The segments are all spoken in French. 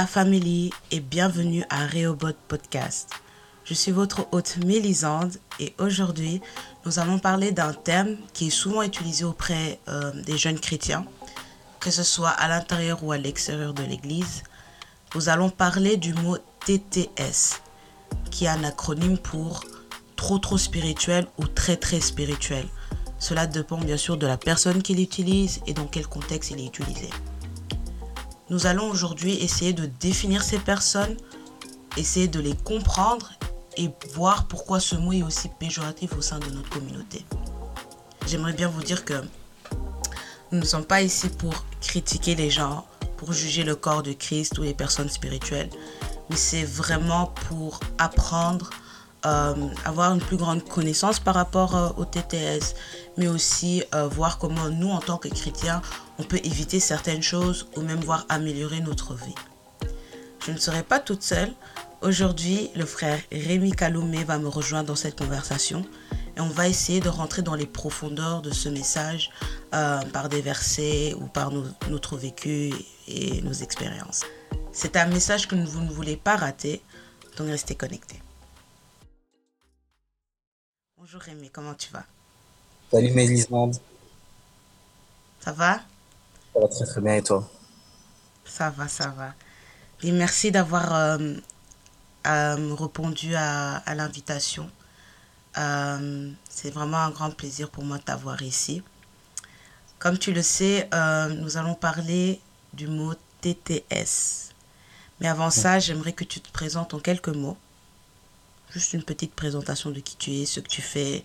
la famille et bienvenue à Reobot Podcast. Je suis votre hôte Mélisande et aujourd'hui nous allons parler d'un thème qui est souvent utilisé auprès euh, des jeunes chrétiens, que ce soit à l'intérieur ou à l'extérieur de l'Église. Nous allons parler du mot TTS, qui est un acronyme pour trop trop spirituel ou très très spirituel. Cela dépend bien sûr de la personne qui l'utilise et dans quel contexte il est utilisé. Nous allons aujourd'hui essayer de définir ces personnes, essayer de les comprendre et voir pourquoi ce mot est aussi péjoratif au sein de notre communauté. J'aimerais bien vous dire que nous ne sommes pas ici pour critiquer les gens, pour juger le corps de Christ ou les personnes spirituelles, mais c'est vraiment pour apprendre, euh, avoir une plus grande connaissance par rapport euh, au TTS, mais aussi euh, voir comment nous, en tant que chrétiens, on peut éviter certaines choses ou même voir améliorer notre vie. Je ne serai pas toute seule. Aujourd'hui, le frère Rémi Kaloumé va me rejoindre dans cette conversation et on va essayer de rentrer dans les profondeurs de ce message euh, par des versets ou par notre vécu et nos expériences. C'est un message que vous ne voulez pas rater, donc restez connectés. Bonjour Rémi, comment tu vas? Salut Mélisande. Ça va? Ça va très très bien et toi? Ça va, ça va. Et merci d'avoir euh, euh, répondu à, l'invitation. Euh, c'est vraiment un grand plaisir pour moi de t'avoir ici. Comme tu le sais, nous allons parler du mot TTS. Mais avant ça, j'aimerais que tu te présentes en quelques mots. Juste une petite présentation de qui tu es, ce que tu fais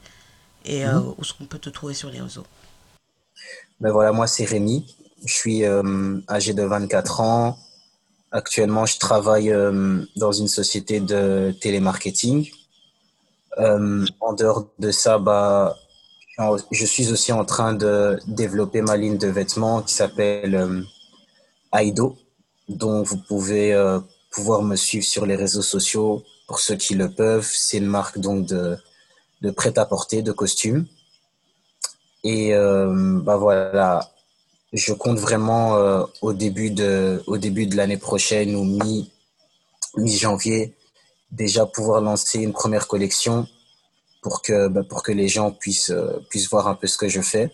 et mhm. où est-ce qu'on peut te trouver sur les réseaux. Ben voilà, moi c'est Rémi. Je suis euh, âgé de 24 ans. Actuellement, je travaille euh, dans une société de télémarketing. Euh, en dehors de ça, bah, je suis aussi en train de développer ma ligne de vêtements qui s'appelle Aido, dont vous pouvez pouvoir me suivre sur les réseaux sociaux pour ceux qui le peuvent. C'est une marque donc de, prêt-à-porter, de costumes. Et bah voilà, je compte vraiment euh, au début de, au début de l'année prochaine ou mi, mi-janvier déjà pouvoir lancer une première collection pour que, bah, pour que les gens puissent, euh, puissent voir un peu ce que je fais.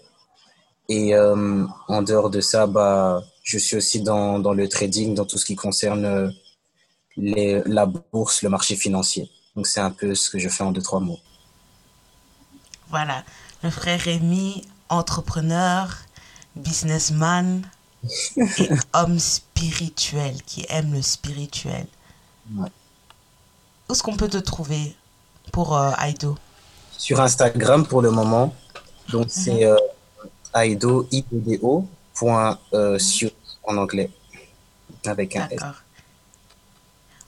Et euh, en dehors de ça, bah, je suis aussi dans, dans le trading, dans tout ce qui concerne les, la bourse, le marché financier. Donc c'est un peu ce que je fais en deux, trois mots. Voilà, le frère Rémi, entrepreneur, businessman et homme spirituel qui aime le spirituel. Où est-ce qu'on peut te trouver pour euh, Aido? Sur Instagram pour le moment. Donc mhm. c'est euh, Aido, i d o point, euh, mhm. en anglais. Avec un S.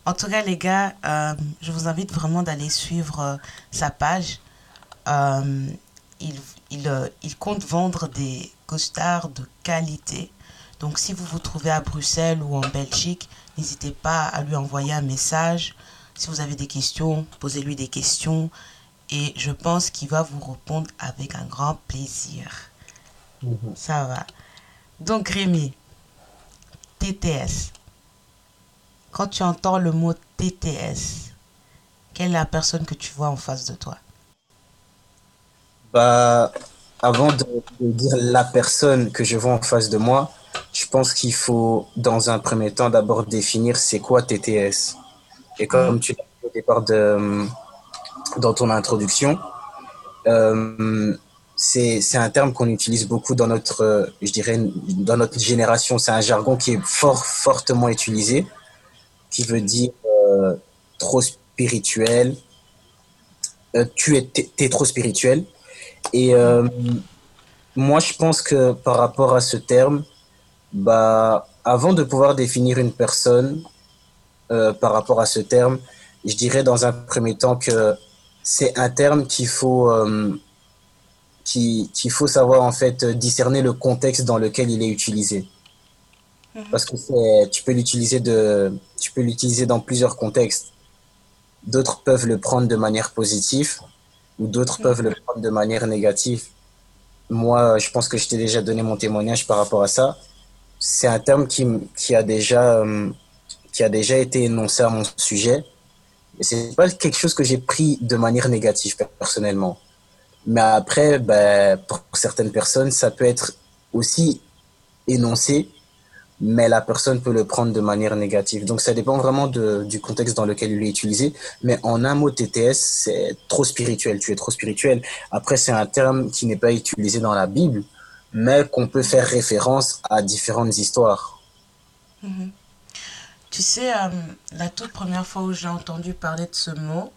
En tout cas, les gars, euh, je vous invite vraiment d'aller suivre sa page. il, il, il compte vendre des costards de qualité. Donc si vous vous trouvez à Bruxelles ou en Belgique, n'hésitez pas à lui envoyer un message. Si vous avez des questions, posez-lui des questions. Et je pense qu'il va vous répondre avec un grand plaisir. Mhm. Ça va. Donc Rémi, TTS. Quand tu entends le mot TTS, quelle est la personne que tu vois en face de toi? Bah, avant de, dire la personne que je vois en face de moi, je pense qu'il faut, dans un premier temps, d'abord définir c'est quoi TTS. Et comme tu l'as dit au départ de, dans ton introduction, euh, c'est un terme qu'on utilise beaucoup dans notre, je dirais, dans notre génération. C'est un jargon qui est fort, fortement utilisé, qui veut dire euh, trop spirituel. Euh, tu es, es trop spirituel. Et euh, moi, je pense que par rapport à ce terme, bah, avant de pouvoir définir une personne euh, par rapport à ce terme, je dirais dans un premier temps que c'est un terme qu'il faut, euh, qu'il faut savoir en fait discerner le contexte dans lequel il est utilisé. Mhm. Parce que tu peux l'utiliser de, tu peux l'utiliser dans plusieurs contextes. D'autres peuvent le prendre de manière positive, ou d'autres peuvent le prendre de manière négative. Moi, je pense que je t'ai déjà donné mon témoignage par rapport à ça. C'est un terme qui, qui a déjà, euh, qui a déjà été énoncé à mon sujet. Et c'est pas quelque chose que j'ai pris de manière négative personnellement. Mais après, ben, pour certaines personnes, ça peut être aussi énoncé, mais la personne peut le prendre de manière négative. Donc ça dépend vraiment de, du contexte dans lequel il est utilisé. Mais en un mot, TTS, c'est trop spirituel. Tu es trop spirituel. Après, c'est un terme qui n'est pas utilisé dans la Bible, mais qu'on peut faire référence à différentes histoires. Mhm. Tu sais, euh, la toute première fois où j'ai entendu parler de ce mot,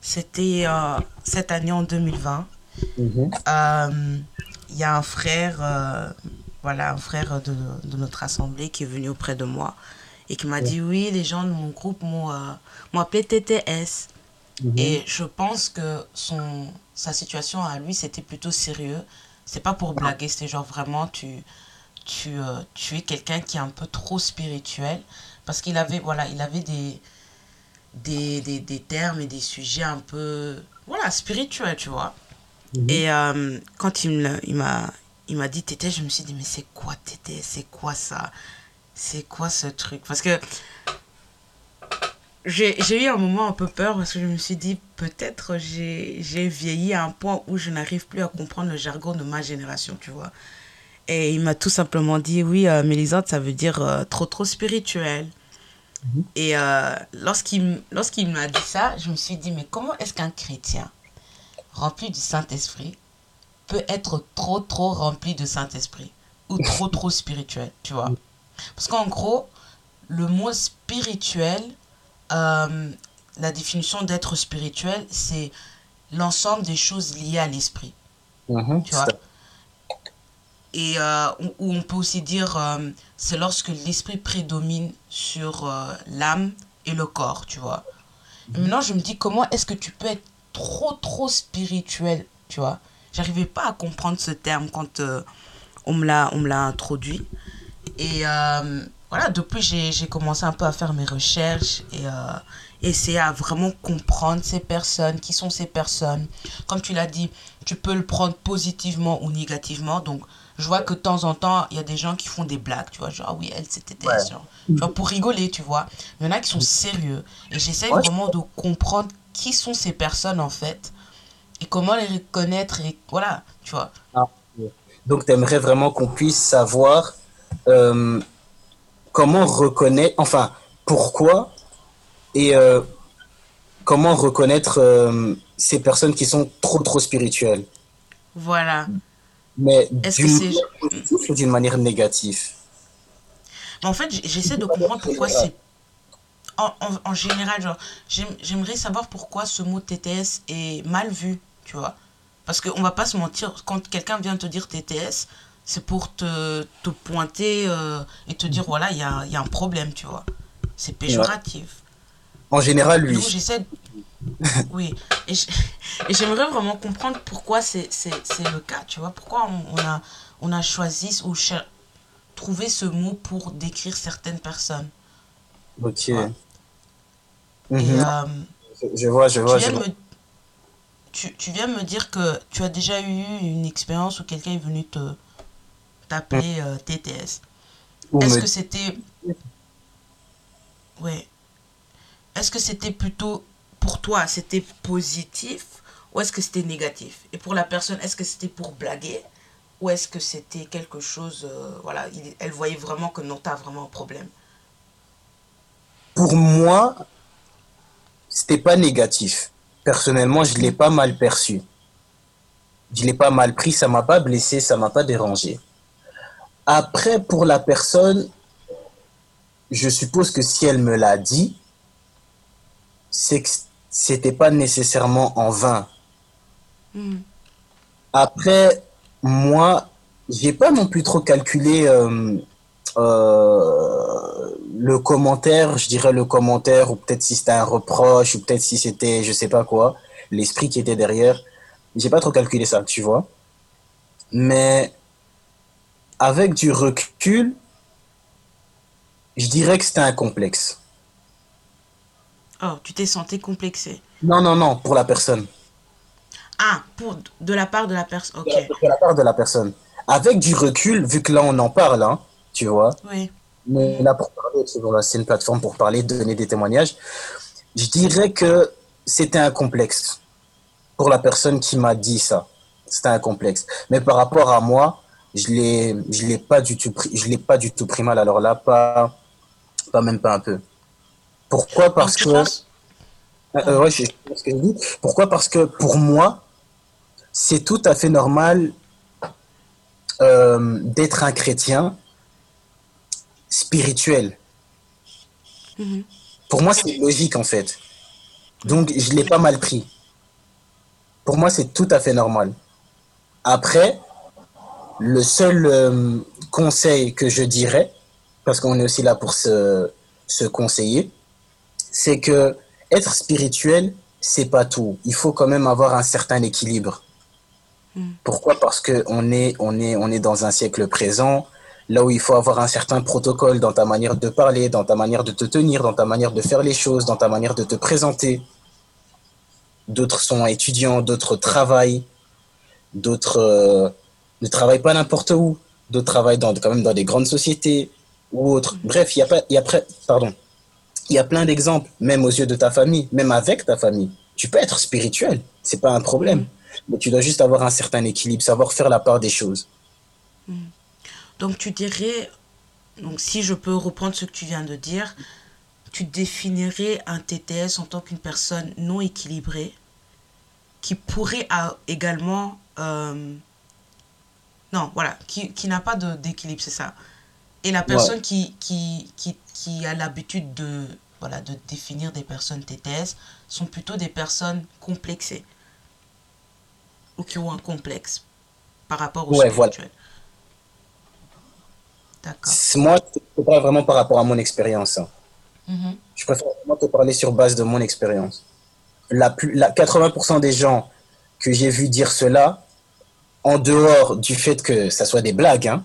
c'était euh, cette année en 2020. Mhm. Euh, il y a un frère, voilà, un frère de, de, notre assemblée qui est venu auprès de moi et qui m'a dit oui, les gens de mon groupe m'ont appelé TTS. Mhm. Et je pense que son, sa situation à lui, c'était plutôt sérieux. C'est pas pour blaguer, c'était genre vraiment, tu, tu, tu es quelqu'un qui est un peu trop spirituel parce qu'il avait, voilà, il avait des, des, des, des, termes et des sujets un peu, voilà, spirituels, tu vois. Mhm. Et euh, quand il m'a il m'a dit Tété, je me suis dit, mais c'est quoi Tété C'est quoi ça? C'est quoi ce truc? Parce que j'ai eu un moment un peu peur parce que je me suis dit, peut-être j'ai vieilli à un point où je n'arrive plus à comprendre le jargon de ma génération, tu vois. Et il m'a tout simplement dit, oui, euh, Mélisande, ça veut dire euh, trop, trop spirituel. Mhm. Et euh, lorsqu'il lorsqu'il m'a dit ça, je me suis dit, mais comment est-ce qu'un chrétien rempli du Saint-Esprit peut être trop, trop rempli de Saint-Esprit ou trop, trop spirituel, tu vois Parce qu'en gros, le mot spirituel, euh, la définition d'être spirituel, c'est l'ensemble des choses liées à l'esprit. Mhm. tu vois et euh, où on peut aussi dire euh, c'est lorsque l'esprit prédomine sur euh, l'âme et le corps, tu vois. Mhm. maintenant, je me dis comment est-ce que tu peux être trop, trop spirituel, tu vois. J'arrivais pas à comprendre ce terme quand on me l'a introduit. Et voilà, depuis, j'ai commencé un peu à faire mes recherches et essayer à vraiment comprendre ces personnes, qui sont ces personnes. Comme tu l'as dit, tu peux le prendre positivement ou négativement. Donc, je vois que de temps en temps, il y a des gens qui font des blagues, tu vois, genre, ah oui, elle, c'était genre, pour rigoler, tu vois. Il y en a qui sont sérieux. Et j'essaie vraiment de comprendre qui sont ces personnes, en fait, et comment les reconnaître, et voilà, tu vois. Ah, donc, tu aimerais vraiment qu'on puisse savoir euh, comment reconnaître, enfin, pourquoi et euh, comment reconnaître euh, ces personnes qui sont trop, trop spirituelles. Voilà. Mais d'une manière négative? En fait, j'essaie de comprendre pourquoi c'est. En, en, général, genre, j'aimerais savoir pourquoi ce mot TTS est mal vu, tu vois. Parce qu'on va pas se mentir, quand quelqu'un vient te dire TTS, c'est pour te, te pointer euh, et te dire, voilà, il y a, y a, un problème, tu vois. C'est péjoratif. En général, lui. j'essaie oui, et j'aimerais vraiment comprendre pourquoi c'est le cas, tu vois, pourquoi on, a, on a choisi ou trouvé ce mot pour décrire certaines personnes. Ok. Mhm. Euh, je vois, je vois. Tu viens, Me, tu, tu viens me dire que tu as déjà eu une expérience où quelqu'un est venu te t'appeler euh, TTS. Est-ce que c'était... Oui. Est-ce que c'était plutôt pour toi, c'était positif ou est-ce que c'était négatif? Et pour la personne, est-ce que c'était pour blaguer ou est-ce que c'était quelque chose, euh, voilà, elle voyait vraiment que non, tu as vraiment un problème? Pour moi, c'était pas négatif. Personnellement, je l'ai pas mal perçu. Je l'ai pas mal pris, ça m'a pas blessé, ça m'a pas dérangé. Après, pour la personne, je suppose que si elle me l'a dit, c'est que c'était pas nécessairement en vain. Hmm. Après, moi, j'ai pas non plus trop calculé euh, euh, le commentaire, je dirais le commentaire, ou peut-être si c'était un reproche, ou peut-être si c'était je sais pas quoi, l'esprit qui était derrière. J'ai pas trop calculé ça, tu vois. Mais avec du recul, je dirais que c'était un complexe. Oh, tu t'es senti complexé. Non, non, non, pour la personne. Ah, pour, de la part de la personne, ok. De la part de la personne. Avec du recul, vu que là on en parle, hein, tu vois. Oui. Mais là pour parler, c'est une plateforme pour parler, donner des témoignages. Je dirais que c'était un complexe pour la personne qui m'a dit ça. C'était un complexe. Mais par rapport à moi, je l'ai, je l'ai pas du tout pris, je l'ai pas du tout pris mal. Alors là, pas, pas même pas un peu. Pourquoi Parce que, euh, ouais, je, ce que je dis. Pourquoi Parce que pour moi, c'est tout à fait normal euh, d'être un chrétien spirituel. Mhm. Pour moi, c'est logique en fait. Donc, je l'ai pas mal pris. Pour moi, c'est tout à fait normal. Après, le seul euh, conseil que je dirais, parce qu'on est aussi là pour se, se conseiller, c'est que être spirituel, c'est pas tout. Il faut quand même avoir un certain équilibre. Hmm. Pourquoi? Parce que on est, on est, on est dans un siècle présent, là où il faut avoir un certain protocole dans ta manière de parler, dans ta manière de te tenir, dans ta manière de faire les choses, dans ta manière de te présenter. D'autres sont étudiants, d'autres travaillent, d'autres euh, ne travaillent pas n'importe où, d'autres travaillent dans, quand même dans des grandes sociétés ou autres. Bref, il y a pas, il y a pardon, il y a plein d'exemples, même aux yeux de ta famille, même avec ta famille. Tu peux être spirituel, c'est pas un problème, mais tu dois juste avoir un certain équilibre, savoir faire la part des choses. Hmm. Donc tu dirais, donc si je peux reprendre ce que tu viens de dire, tu définirais un TTS en tant qu'une personne non équilibrée qui pourrait également euh, non, voilà, qui, qui n'a pas d'équilibre, c'est ça. Et la personne qui, qui, qui, qui a l'habitude de, voilà, de définir des personnes TTS sont plutôt des personnes complexées ou qui ont un complexe par rapport au ouais, spirituel. D'accord. Moi, c'est pas vraiment par rapport à mon expérience. Hein. Mm-hmm. Je préfère vraiment te parler sur base de mon expérience. La, la 80% des gens que j'ai vu dire cela en dehors du fait que ça soit des blagues, hein,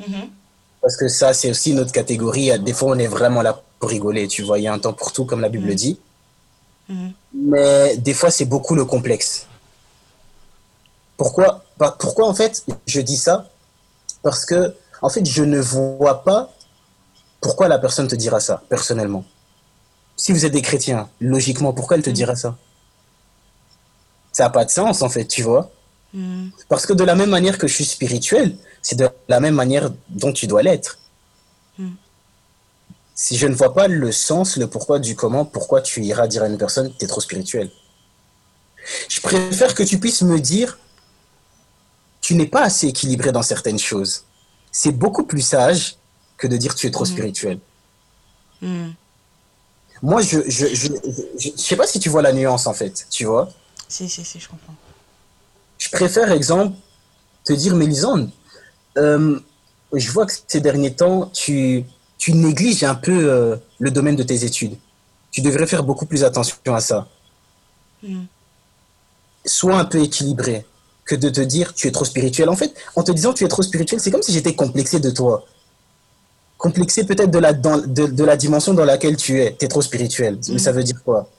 mm-hmm. parce que ça, c'est aussi notre catégorie. Des fois, on est vraiment là pour rigoler, tu vois, il y a un temps pour tout, comme la Bible mm-hmm. dit. Mais des fois, c'est beaucoup le complexe. Pourquoi, bah, pourquoi, en fait, je dis ça? Parce que, en fait, je ne vois pas pourquoi la personne te dira ça, personnellement. Si vous êtes des chrétiens, logiquement, pourquoi elle te dira ça? Ça n'a pas de sens, en fait, tu vois? Mm. Parce que de la même manière que je suis spirituel, c'est de la même manière dont tu dois l'être. Mm. Si je ne vois pas le sens, le pourquoi du comment, pourquoi tu iras dire à une personne, tu es trop spirituel? Je préfère que tu puisses me dire, tu n'es pas assez équilibré dans certaines choses. C'est beaucoup plus sage que de dire tu es trop mm. spirituel. Moi, je je, je, je, je sais pas si tu vois la nuance en fait, tu vois. Si, si, si, je comprends je préfère, exemple, te dire, Mélisande, euh, je vois que ces derniers temps, tu, tu négliges un peu euh, le domaine de tes études. Tu devrais faire beaucoup plus attention à ça. Mm. Sois un peu équilibré que de te dire tu es trop spirituel. En fait, en te disant tu es trop spirituel, c'est comme si j'étais complexé de toi. Complexé peut-être de la, de, de, la dimension dans laquelle tu es. Tu es trop spirituel. Mais mm. ça veut dire quoi?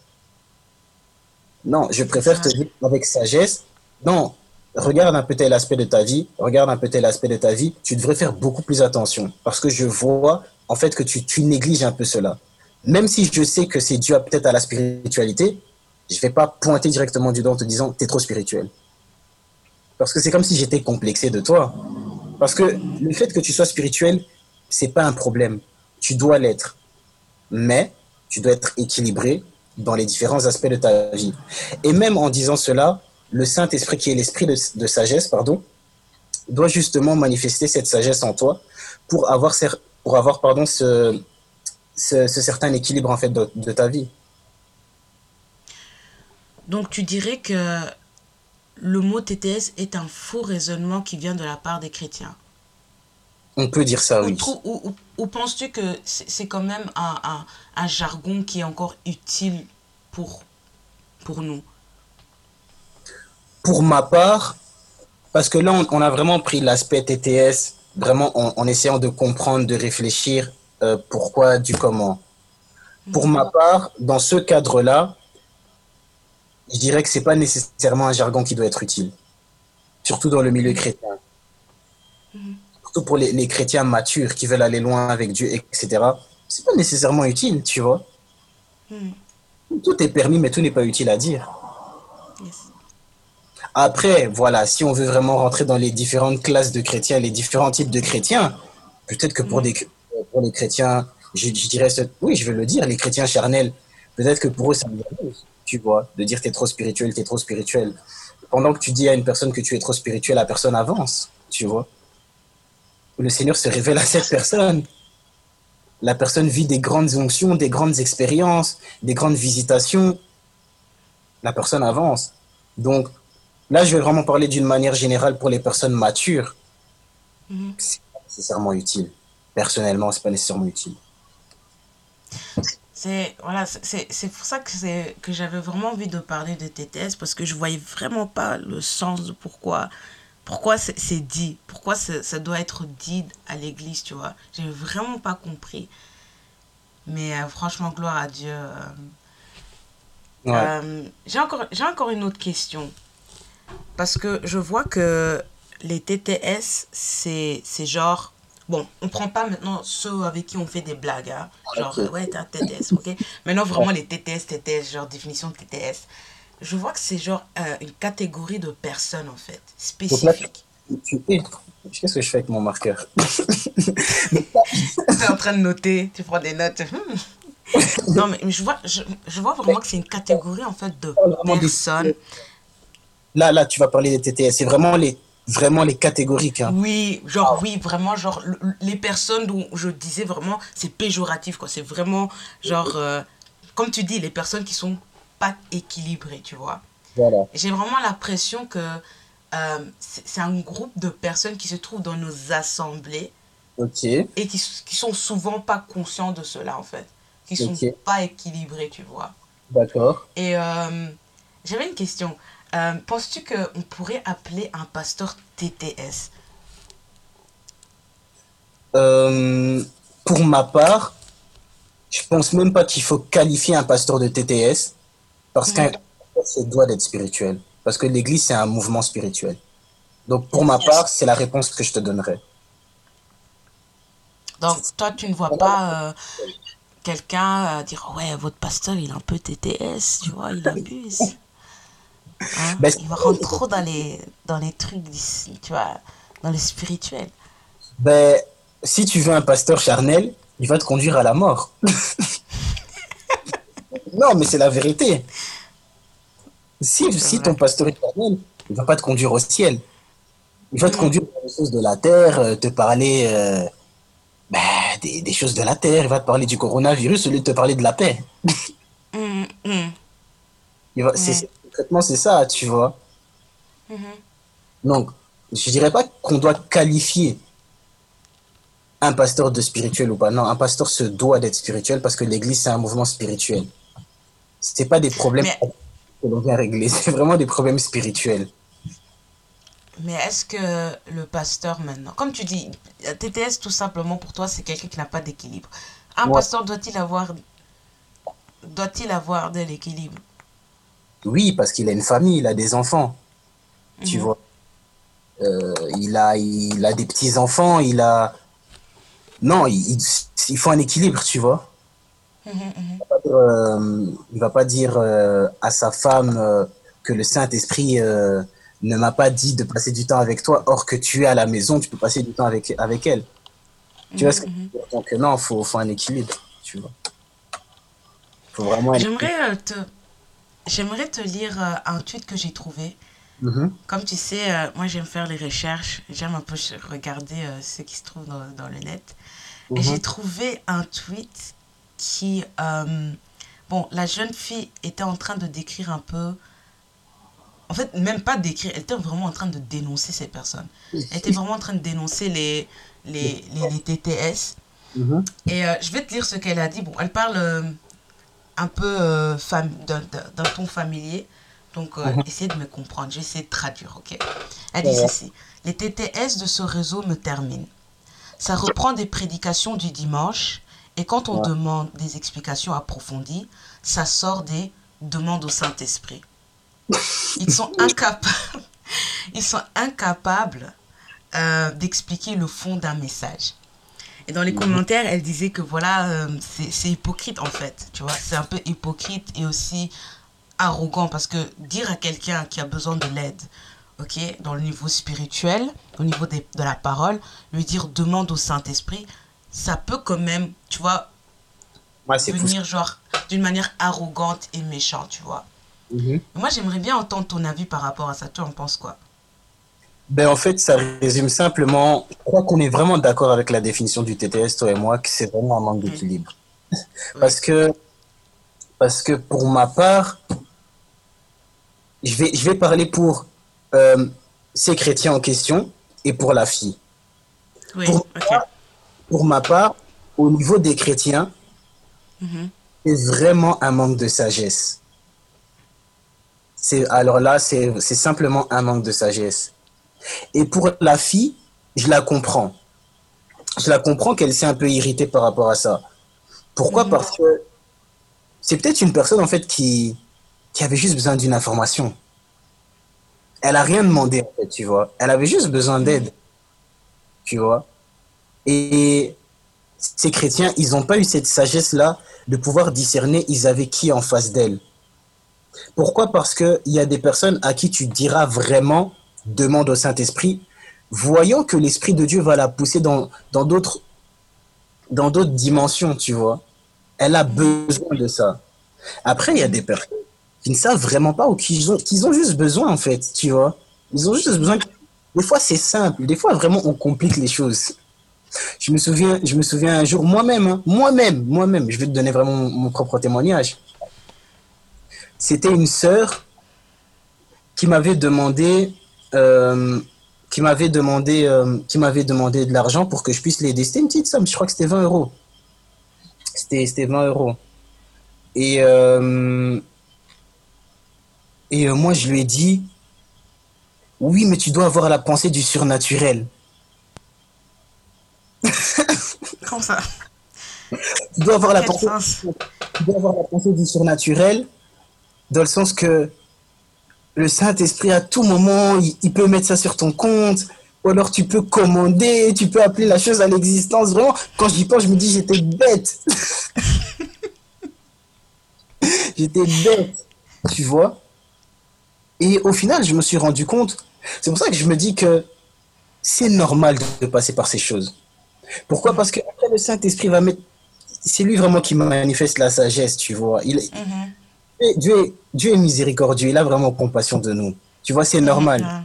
Non, je préfère te dire avec sagesse, non, regarde un peu tel aspect de ta vie, regarde un peu tel aspect de ta vie, tu devrais faire beaucoup plus attention parce que je vois en fait que tu, tu négliges un peu cela. Même si je sais que c'est dû peut-être à la spiritualité, je vais pas pointer directement du doigt en te disant tu es trop spirituel. Parce que c'est comme si j'étais complexé de toi. Parce que le fait que tu sois spirituel, c'est pas un problème. Tu dois l'être. Mais tu dois être équilibré dans les différents aspects de ta vie. Et même en disant cela, le Saint-Esprit, qui est l'esprit de, sagesse, pardon, doit justement manifester cette sagesse en toi pour avoir, pour avoir pardon, ce, ce, certain équilibre en fait de, ta vie. Donc tu dirais que le mot TTS est un faux raisonnement qui vient de la part des chrétiens. On peut dire ça, oui. Ou, penses-tu que c'est quand même un, un, un, jargon qui est encore utile pour, pour nous? Pour ma part, parce que là, on, a vraiment pris l'aspect TTS, vraiment en, essayant de comprendre, de réfléchir euh, pourquoi, du comment. Pour ma part, dans ce cadre-là, je dirais que c'est pas nécessairement un jargon qui doit être utile, surtout dans le milieu chrétien. surtout pour les, les, chrétiens matures qui veulent aller loin avec Dieu, etc., c'est pas nécessairement utile, tu vois. Mm. Tout est permis, mais tout n'est pas utile à dire. Yes. Après, voilà, si on veut vraiment rentrer dans les différentes classes de chrétiens, les différents types de chrétiens, peut-être que pour, mm. des, pour les chrétiens, je, je, dirais, oui, je vais le dire, les chrétiens charnels, peut-être que pour eux, ça me tu vois, de dire t'es trop spirituel, t'es trop spirituel. Pendant que tu dis à une personne que tu es trop spirituel, la personne avance, tu vois. Le Seigneur se révèle à cette personne. La personne vit des grandes onctions, des grandes expériences, des grandes visitations. La personne avance. Donc, là, je vais vraiment parler d'une manière générale pour les personnes matures. Mm -hmm. C'est pas nécessairement utile. Personnellement, c'est pas nécessairement utile. C'est voilà, c'est pour ça que, que j'avais vraiment envie de parler de TTS parce que je voyais vraiment pas le sens de pourquoi, pourquoi c'est dit, pourquoi ça doit être dit à l'église, tu vois. J'ai vraiment pas compris. Mais euh, franchement, gloire à Dieu. Euh, Ouais. euh, J'ai encore, j'ai encore une autre question. Parce que je vois que les TTS, c'est c'est genre. Bon, on prend pas maintenant ceux avec qui on fait des blagues. Hein. Genre, Ok. ouais, t'es un TTS, ok Maintenant, vraiment, les TTS, TTS, genre définition de TTS. Je vois que c'est genre euh, une catégorie de personnes, en fait, spécifique. Qu'est-ce que je fais avec mon marqueur? Tu es en train de noter, tu prends des notes. Hmm. Non, mais je vois, je, je vois vraiment que c'est une catégorie, en fait, de des- personnes. Là, là, tu vas parler des TTS. C'est vraiment les, vraiment les catégoriques. Hein. Oui, genre, oui, vraiment, genre, le- le- les personnes dont je disais vraiment, c'est péjoratif, quoi. C'est vraiment, genre, euh, comme tu dis, les personnes qui sont pas équilibrées, tu vois. Voilà. J'ai vraiment l'impression que euh, c'est un groupe de personnes qui se trouvent dans nos assemblées Ok. et qui, qui sont souvent pas conscients de cela, en fait. Qui sont pas équilibrés, tu vois. D'accord. Et euh, j'avais une question. Euh, Penses-tu qu'on pourrait appeler un pasteur TTS Euh, pour ma part, je pense même pas qu'il faut qualifier un pasteur de TTS parce qu'un Mhm. pasteur doit d'être spirituel. Parce que l'Église, c'est un mouvement spirituel. Donc, pour ma part, c'est la réponse que je te donnerai. Donc, toi, tu ne vois pas euh, quelqu'un dire Ouais, votre pasteur, il est un peu TTS, tu vois, il abuse. Hein? Ben, Il va rentrer trop dans les, dans les trucs d'ici, tu vois, dans le spirituel. Ben, si tu veux un pasteur charnel, il va te conduire à la mort. non, mais c'est la vérité. Si, si ton pasteur est charnel, il va pas te conduire au ciel. Il va te Mhm. conduire dans les choses de la terre, euh, te parler euh, ben, des, des choses de la terre. Il va te parler du coronavirus au lieu de te parler de la paix. Il va, c'est, C'est- ça, tu vois. mhm. Donc, je dirais pas qu'on doit qualifier un pasteur de spirituel ou pas. Non, un pasteur se doit d'être spirituel parce que l'Église, c'est un mouvement spirituel. C'est pas des problèmes Mais, que l'on vient régler, c'est vraiment des problèmes spirituels. mais est-ce que le pasteur maintenant, comme tu dis, TTS tout simplement pour toi, c'est quelqu'un qui n'a pas d'équilibre. Un Ouais. pasteur doit-il avoir, doit-il avoir de l'équilibre? Oui, parce qu'il a une famille, il a des enfants, tu Mhm. vois. Euh, il a, il a des petits-enfants, il a... Non, il, il- il faut un équilibre, tu vois. Mhm, mhm. euh, il va pas dire euh, à sa femme euh, que le Saint-Esprit euh, ne m'a pas dit de passer du temps avec toi, or que tu es à la maison, tu peux passer du temps avec, avec elle. Tu vois ce que je veux dire? Donc euh, non, il faut, faut un équilibre, tu vois. faut vraiment. J'aimerais euh, te, j'aimerais te lire euh, un tweet que j'ai trouvé. Mhm. Comme tu sais, euh, moi j'aime faire les recherches, j'aime un peu regarder euh, ce qui se trouve dans, dans le net. Et j'ai Mhm. trouvé un tweet qui... bon, la jeune fille était en train de décrire un peu... En fait, même pas décrire, elle était vraiment en train de dénoncer ces personnes. Elle était vraiment en train de dénoncer les, les, les, les TTS. Mhm. Et euh, je vais te lire ce qu'elle a dit. Bon, elle parle un peu euh, fam- d'un ton familier. Donc, euh, Mhm. essayez de me comprendre. Je vais essayer de traduire, ok? Elle dit Ouais. ceci. Les TTS de ce réseau me terminent. Ça reprend des prédications du dimanche. Et quand on Ouais. demande des explications approfondies, ça sort des demandes au Saint-Esprit. Ils sont incapables. Ils sont incapables euh, d'expliquer le fond d'un message. Et dans les commentaires, elle disait que voilà, euh, c'est hypocrite en fait, tu vois, c'est un peu hypocrite et aussi arrogant parce que dire à quelqu'un qui a besoin de l'aide, ok, dans le niveau spirituel, au niveau des- de la parole, lui dire demande au Saint-Esprit, ça peut quand même, tu vois, Ouais, venir genre d'une manière arrogante et méchante, tu vois. Mhm. Moi, j'aimerais bien entendre ton avis par rapport à ça. Toi, en penses quoi? Ben, en fait, ça résume simplement. Je crois qu'on est vraiment d'accord avec la définition du TTS, toi et moi, que c'est vraiment un manque d'équilibre. Parce que, parce que pour ma part, je vais, je vais parler pour euh, ces chrétiens en question et pour la fille. Oui, Pour ok. Pour ma part, au niveau des chrétiens, Mhm. c'est vraiment un manque de sagesse. C'est, alors là, c'est, c'est simplement un manque de sagesse. Et pour la fille, je la comprends. Je la comprends qu'elle s'est un peu irritée par rapport à ça. Pourquoi? Mhm. Parce que c'est peut-être une personne en fait qui, qui avait juste besoin d'une information. Elle a rien demandé en fait, tu vois. Elle avait juste besoin d'aide, tu vois. Et ces chrétiens, ils n'ont pas eu cette sagesse-là de pouvoir discerner ils avaient qui en face d'elle. Pourquoi? Parce qu'il y a des personnes à qui tu diras vraiment, demande au Saint-Esprit, voyant que l'Esprit de Dieu va la pousser dans d'autres dans d'autres dimensions, tu vois. Elle a besoin de ça. Après, il y a des personnes qui ne savent vraiment pas ou qui ont, qui ont juste besoin, en fait, tu vois. Ils ont juste besoin. Des fois, c'est simple. Des fois, vraiment, on complique les choses. Je me souviens, je me souviens un jour, moi-même, hein, moi-même, moi-même, je vais te donner vraiment mon propre témoignage. C'était une sœur qui m'avait demandé, euh, qui m'avait demandé, euh, qui m'avait demandé de l'argent pour que je puisse l'aider. C'était une petite somme, je crois que c'était 20 euros. C'était, c'était 20 euros. Et, euh, et moi, je lui ai dit, oui, mais tu dois avoir la pensée du surnaturel. Comment ça Tu dois avoir la pensée, tu dois avoir la pensée du surnaturel, dans le sens que le Saint-Esprit, à tout moment, il, peut mettre ça sur ton compte, ou alors tu peux commander, tu peux appeler la chose à l'existence. Vraiment, quand j'y pense, je me dis, j'étais bête. j'étais bête, tu vois. Et au final, je me suis rendu compte, c'est pour ça que je me dis que c'est normal de passer par ces choses. Pourquoi? Parce que après, le Saint-Esprit va mettre. C'est lui vraiment qui manifeste la sagesse, tu vois. Il, Dieu, est, Dieu est miséricordieux, il a vraiment compassion de nous. Tu vois, c'est normal. Mhm.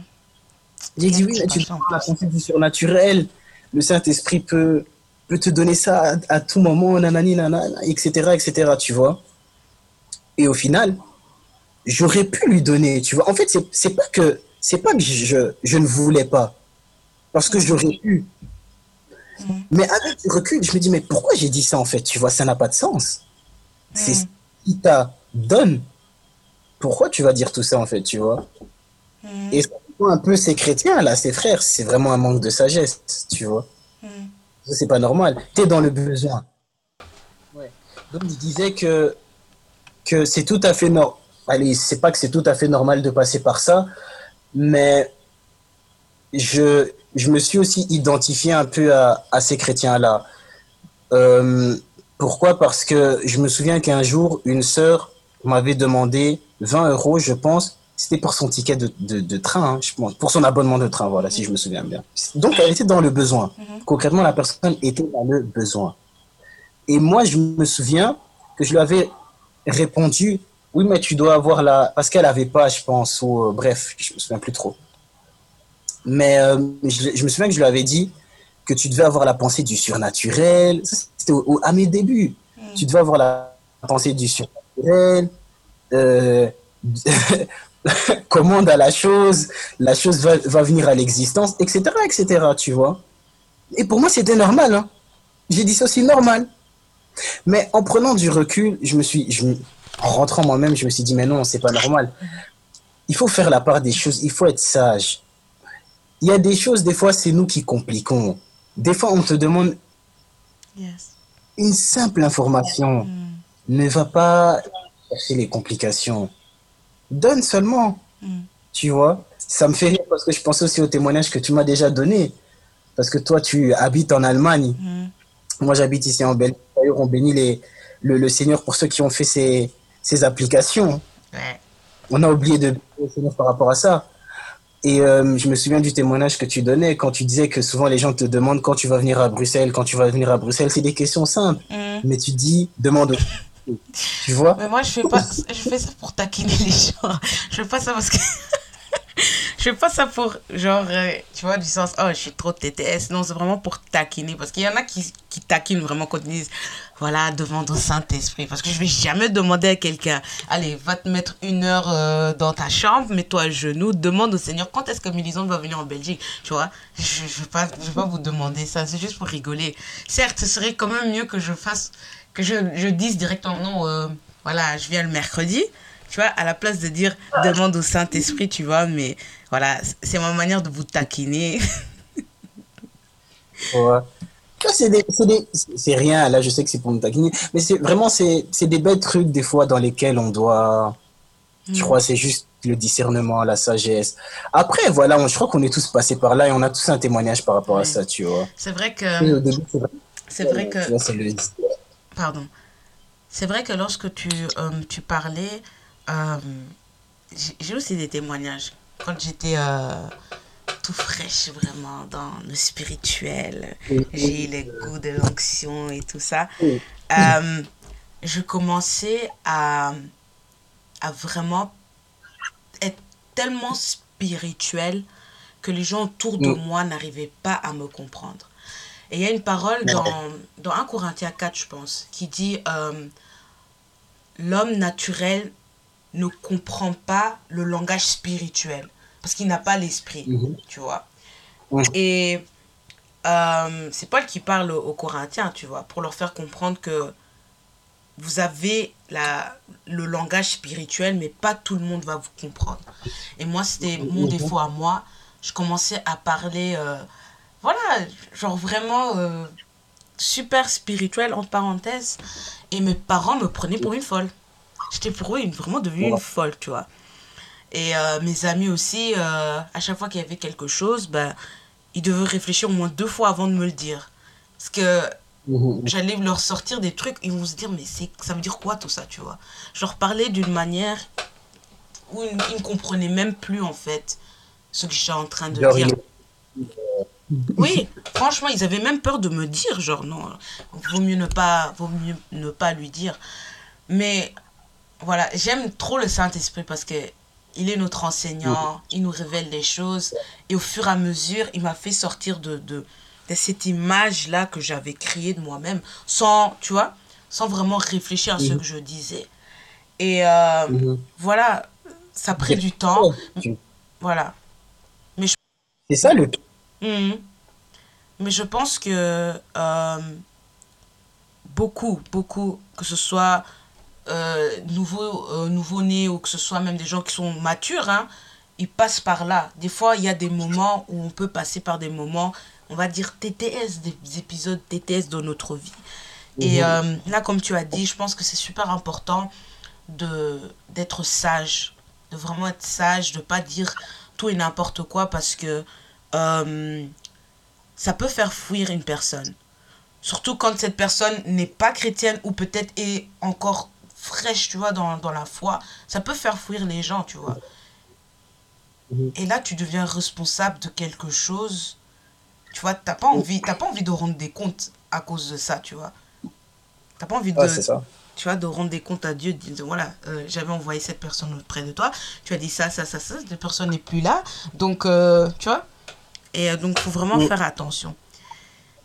J'ai dit oui, tu avoir la pensée du surnaturel. Le Saint-Esprit peut, peut te donner ça à, à tout moment, nanani, nanana, etc., etc., tu vois. Et au final, j'aurais pu lui donner, tu vois. En fait, c'est pas que, c'est pas que je, je ne voulais pas. Parce que j'aurais pu. Mhm. Mais avec du recul, je me dis, mais pourquoi j'ai dit ça, en fait, tu vois, ça n'a pas de sens. C'est Mhm. ce qui t'a donne. Pourquoi tu vas dire tout ça, en fait, tu vois? Mhm. et ça un peu ces chrétiens, là, ces frères, c'est vraiment un manque de sagesse, tu vois. Ça, C'est pas normal. Tu es dans le besoin. Donc, je disais que, que c'est tout à fait normal. Allez, c'est pas que c'est tout à fait normal de passer par ça, mais je, je me suis aussi identifié un peu à, à ces chrétiens-là. Euh, pourquoi? Parce que je me souviens qu'un jour, une sœur m'avait demandé 20 euros, je pense. C'était pour son ticket de, de, de train, hein, je pense, pour son abonnement de train, voilà, si je me souviens bien. Donc, elle était dans le besoin. Mhm. Concrètement, la personne était dans le besoin. Et moi, je me souviens que je lui avais répondu, oui, mais tu dois avoir la... Parce qu'elle n'avait pas, je pense, ou euh, bref, je me souviens plus trop. Mais euh, je, je me souviens que je lui avais dit que tu devais avoir la pensée du surnaturel. C'était à mes débuts. Mhm. Tu devais avoir la pensée du surnaturel. Euh, commande à la chose, la chose va, va venir à l'existence, etc., etc., tu vois. Et pour moi, c'était normal. Hein. J'ai dit ça aussi normal. Mais en prenant du recul, je me suis, je, en rentrant moi-même, je me suis dit, mais non, c'est pas normal. Il faut faire la part des choses, il faut être sage. Il y a des choses, des fois, c'est nous qui compliquons. Des fois, on te demande Yes. une simple information. Mhm. Ne va pas chercher les complications. Donne seulement, Mhm. tu vois. ça me fait rire parce que je pense aussi au témoignage que tu m'as déjà donné. Parce que toi, tu habites en Allemagne. Mhm. Moi, j'habite ici en Belgique. D'ailleurs, on bénit les, le, le Seigneur pour ceux qui ont fait ces, ces applications. On a oublié de bénir le Seigneur par rapport à ça. Et euh, je me souviens du témoignage que tu donnais quand tu disais que souvent les gens te demandent quand tu vas venir à Bruxelles, quand tu vas venir à Bruxelles. C'est des questions simples. Mhm. Mais tu dis, demande. Tu vois Mais moi, je fais pas, je fais ça pour taquiner les gens. Je fais pas ça parce que. je fais pas ça pour, genre, euh, tu vois, du sens, oh, je suis trop TTS. Non, c'est vraiment pour taquiner. Parce qu'il y en a qui, qui taquinent vraiment quand ils disent, voilà, demande au Saint-Esprit. Parce que je vais jamais demander à quelqu'un, allez, va te mettre une heure euh, dans ta chambre, mets-toi à genoux, demande au Seigneur quand est-ce que Mélisande va venir en Belgique? Tu vois, je, je vais pas, je vais pas vous demander ça. C'est juste pour rigoler. Certes, ce serait quand même mieux que je fasse, que je, je dise directement, non, euh, voilà, je viens le mercredi. Tu vois, à la place de dire demande au Saint-Esprit, tu vois, mais voilà, c'est ma manière de vous taquiner. Ouais. C'est des- c'est des- c'est rien, là je sais que c'est pour me taquiner, mais c'est vraiment c'est c'est des belles trucs des fois dans lesquels on doit, je crois c'est juste le discernement, la sagesse. Après voilà, on- je crois qu'on est tous passés par là et on a tous un témoignage par rapport à ça, tu vois. C'est vrai que, c'est vrai, que, le pardon, c'est vrai que lorsque tu, euh, tu parlais, euh, j'ai aussi des témoignages. Quand j'étais euh, tout fraîche vraiment dans le spirituel, j'ai les goûts de l'onction et tout ça. Je commençais à, à vraiment être tellement spirituel que les gens autour de Mm. moi n'arrivaient pas à me comprendre. Et il y a une parole dans, dans 1 Corinthiens 4, je pense, qui dit euh, L'homme naturel ne comprend pas le langage spirituel parce qu'il n'a pas l'esprit, Mhm. tu vois. Et euh, c'est Paul qui parle aux, aux Corinthiens, tu vois, pour leur faire comprendre que vous avez la, le langage spirituel, mais pas tout le monde va vous comprendre. Et moi, c'était mon Mhm. défaut à moi. Je commençais à parler, euh, voilà, genre vraiment euh, super spirituel, entre parenthèses. Et mes parents me prenaient pour une folle. J'étais pour eux vraiment devenue une folle, tu vois. Et euh, mes amis aussi, euh, à chaque fois qu'il y avait quelque chose, ben, ils devaient réfléchir au moins deux fois avant de me le dire. Parce que Mhm. j'allais leur sortir des trucs, ils vont se dire, mais c'est, ça veut dire quoi tout ça, tu vois Je leur parlais d'une manière où ils, ils ne comprenaient même plus, en fait, ce que j'étais en train de dire. Oui, franchement, ils avaient même peur de me dire, genre, non, vaut mieux ne pas, vaut mieux ne pas lui dire. Mais voilà, j'aime trop le Saint-Esprit parce que il est notre enseignant, il nous révèle les choses. Et au fur et à mesure, il m'a fait sortir de, de, de cette image-là que j'avais créée de moi-même, sans, tu vois, sans vraiment réfléchir à ce Mhm. que je disais. Et euh, Mhm. voilà, ça a pris du temps. Tu- Voilà. C'est ça le Mhm. Mais je pense que euh, beaucoup, beaucoup, que ce soit euh, nouveau, euh, nouveau-nés ou que ce soit même des gens qui sont matures, hein, ils passent par là. Des fois, il y a des moments où on peut passer par des moments, on va dire TTS, des épisodes TTS de notre vie. Et Mhm. euh, là, comme tu as dit, je pense que c'est super important de d'être sage, de vraiment être sage, de pas dire tout et n'importe quoi parce que euh, ça peut faire fuir une personne. Surtout quand cette personne n'est pas chrétienne ou peut-être est encore fraîche, tu vois, dans, dans la foi. Ça peut faire fuir les gens, tu vois. Mhm. Et là, tu deviens responsable de quelque chose. Tu vois, t'as pas envie, t'as pas envie de rendre des comptes à cause de ça, tu vois. T'as pas envie de, Ouais, c'est ça. tu vois, de rendre des comptes à Dieu, de dire, voilà, euh, j'avais envoyé cette personne auprès de toi, tu as dit ça, ça, ça, ça, cette personne n'est plus là, donc, euh, tu vois, et euh, donc, il faut vraiment Mm. faire attention.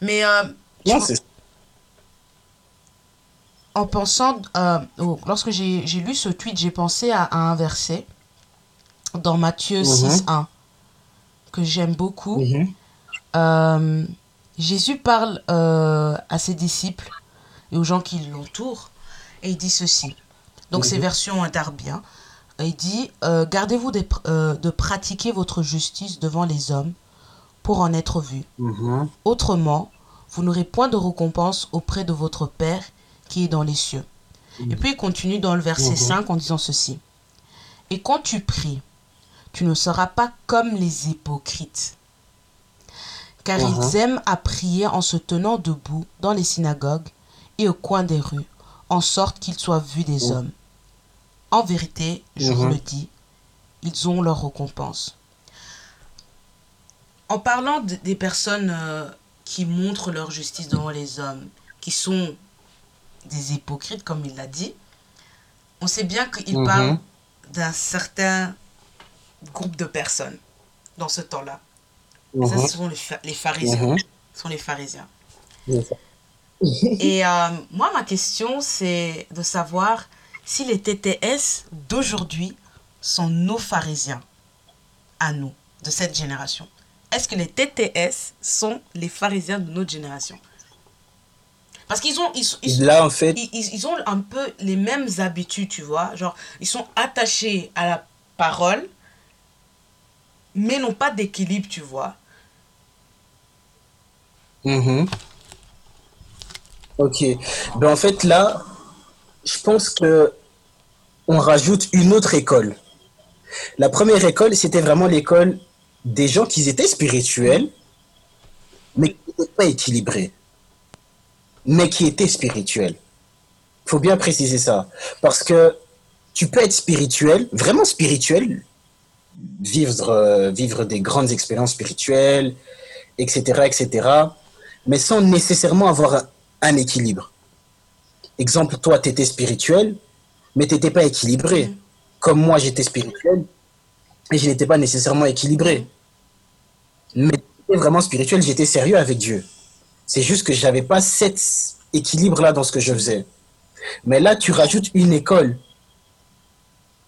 Mais euh, Non, c'est en pensant, euh, au- lorsque j'ai lu ce tweet, j'ai pensé à, à un verset dans Matthieu Mhm. 6, 1, que j'aime beaucoup. Mhm. Euh, Jésus parle euh, à ses disciples et aux gens qui l'entourent et il dit ceci. Donc Mhm. ces versions interdent bien. Il dit Gardez-vous de pratiquer votre justice devant les hommes pour en être vu. Mhm. Autrement, vous n'aurez point de récompense auprès de votre Père qui est dans les cieux. Et puis il continue dans le verset Mhm. 5 en disant ceci. Et quand tu pries, tu ne seras pas comme les hypocrites. Car ils aiment à prier en se tenant debout dans les synagogues et au coin des rues, en sorte qu'ils soient vus des hommes. En vérité, je vous le dis, ils ont leur récompense. En parlant de- des personnes euh, qui montrent leur justice devant les hommes, qui sont des hypocrites, comme il l'a dit, on sait bien qu'il Mhm. parle d'un certain groupe de personnes dans ce temps-là. Ça, Mhm. ce sont les, pha- les pharisiens. Mhm. Ce sont les pharisiens. Et euh, moi, ma question, c'est de savoir si les TTS d'aujourd'hui sont nos pharisiens, à nous, de cette génération. Est-ce que les TTS sont les pharisiens de notre génération? Parce qu'ils ont, ils, sont- ils sont- Là, en fait, ils, ils- ils ont un peu les mêmes habitudes, tu vois. Genre, ils sont attachés à la parole, mais n'ont pas d'équilibre, tu vois. Mhm. Ok. Ben, en fait, là, je pense que on rajoute une autre école. La première école, c'était vraiment l'école des gens qui étaient spirituels, mais qui n'étaient pas équilibrés, mais qui étaient spirituels. Il faut bien préciser ça. Parce que tu peux être spirituel, vraiment spirituel, vivre, euh, vivre des grandes expériences spirituelles, etc., etc., mais sans nécessairement avoir un, un équilibre. Exemple, toi, tu étais spirituel, mais tu n'étais pas équilibré. Mhm. Comme moi, j'étais spirituel, et je n'étais pas nécessairement équilibré. Mais vraiment spirituel, j'étais sérieux avec Dieu. C'est juste que je n'avais pas cet équilibre-là dans ce que je faisais. Mais là, tu rajoutes une école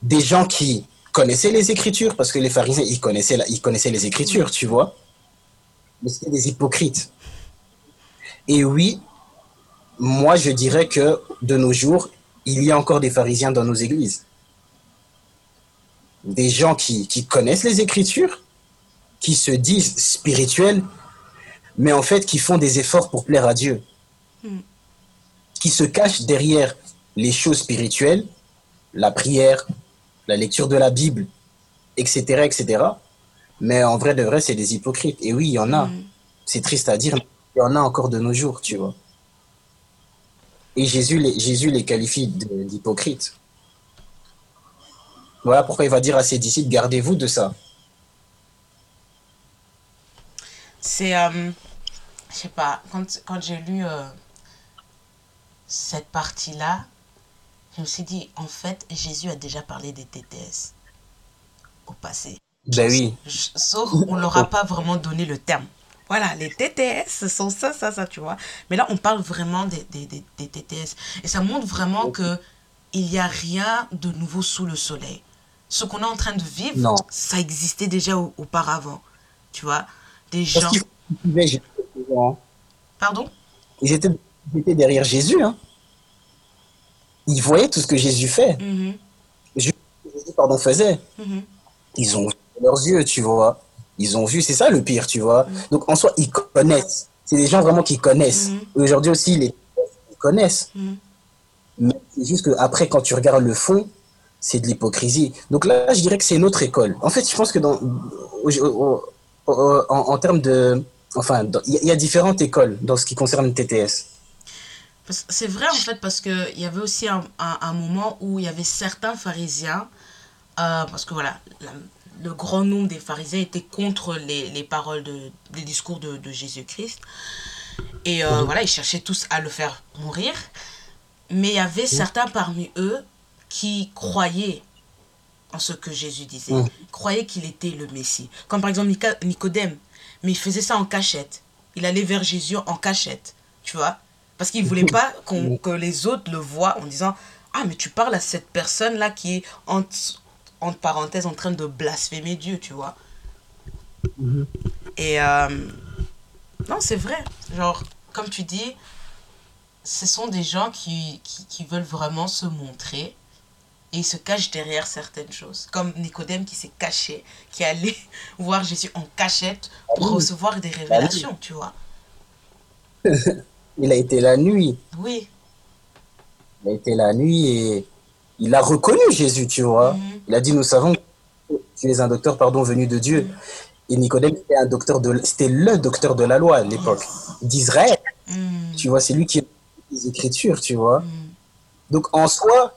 des gens qui connaissaient les Écritures, parce que les pharisiens, ils connaissaient, les Écritures, tu vois. Mais c'était des hypocrites. Et oui, moi, je dirais que de nos jours, il y a encore des pharisiens dans nos églises. Des gens qui connaissent les Écritures, qui se disent spirituels, mais en fait qui font des efforts pour plaire à Dieu. Mm. Qui se cachent derrière les choses spirituelles, la prière, la lecture de la Bible, etc., etc. Mais en vrai de vrai, c'est des hypocrites. Et oui, il y en a. Mm. C'est triste à dire, mais il y en a encore de nos jours, tu vois. Et Jésus les, Jésus les qualifie d'hypocrites. Voilà pourquoi il va dire à ses disciples, gardez-vous de ça. C'est, euh, je sais pas, quand, quand j'ai lu euh, cette partie-là, je me suis dit, en fait, Jésus a déjà parlé des TTS au passé. Ben oui. Sauf on leur a pas vraiment donné le terme. Voilà, les TTS, ce sont ça, ça, ça, tu vois. Mais là, on parle vraiment des, des, des, des TTS. Et ça montre vraiment que il n'y a rien de nouveau sous le soleil. Ce qu'on est en train de vivre, Non. ça existait déjà au- auparavant. Tu vois Des gens... Jésus, hein. Pardon? Ils étaient, ils étaient derrière Jésus. Hein. Ils voyaient tout ce que Jésus fait. Mhm, Jésus pardon, faisait. mhm. Ils ont vu leurs yeux, tu vois. Ils ont vu, c'est ça le pire, tu vois. Donc en soi, ils connaissent. C'est des gens vraiment qui connaissent. Mhm. Aujourd'hui aussi, les ils connaissent. Mhm. Mais c'est juste qu'après, quand tu regardes le fond, c'est de l'hypocrisie. Donc là, je dirais que c'est une autre école. En fait, je pense que dans, en, en termes de... Enfin, il y, a- différentes écoles dans ce qui concerne le TTS. C'est vrai en fait parce qu'il y avait aussi un, un, un moment où il y avait certains pharisiens, euh, parce que voilà, la- le grand nombre des pharisiens étaient contre les, les paroles, de, les discours de, de Jésus-Christ. Et euh, voilà, ils cherchaient tous à le faire mourir. Mais il y avait certains parmi eux qui croyaient en ce que Jésus disait, Mhm. croyaient qu'il était le Messie. Comme par exemple Nicodème, mais il faisait ça en cachette. Il allait vers Jésus en cachette, tu vois Parce qu'il voulait pas que les autres le voient en disant Ah, mais tu parles à cette personne-là qui est entre, entre parenthèses en train de blasphémer Dieu, tu vois Et euh, non, c'est vrai. Genre, comme tu dis, ce sont des gens qui, qui, qui veulent vraiment se montrer et ils se cachent derrière certaines choses. Comme Nicodème qui s'est caché, qui allait voir Jésus en cachette pour oui. recevoir des révélations, tu vois. Il a été la nuit. Oui. Il a été la nuit et il a reconnu Jésus, tu vois. Mhm. Il a dit, nous savons que tu es un docteur, pardon, venu de Dieu. Et Nicodème, c'était un docteur de, c'était le docteur de la loi à l'époque d'Israël. Mm. Tu vois, c'est lui qui a les Écritures, tu vois. Donc en soi,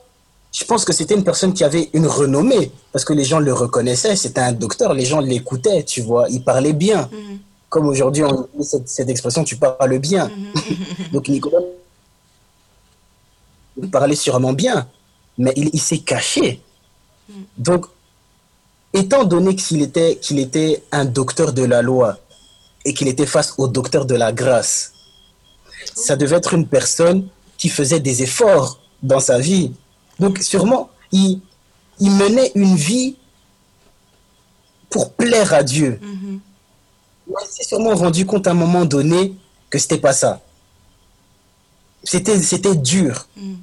je pense que c'était une personne qui avait une renommée parce que les gens le reconnaissaient. C'était un docteur, les gens l'écoutaient, tu vois. Il parlait bien. Mm. Comme aujourd'hui, on cette, cette expression, tu parles bien. Donc Nicodème il parlait sûrement bien, mais il, il s'est caché. Donc, étant donné qu'il était, qu'il était un docteur de la loi et qu'il était face au docteur de la grâce, ça devait être une personne qui faisait des efforts dans sa vie. Donc, sûrement, il, il menait une vie pour plaire à Dieu. Mhm. Mais il s'est sûrement rendu compte à un moment donné que c'était pas ça. C'était, c'était dur. Mm.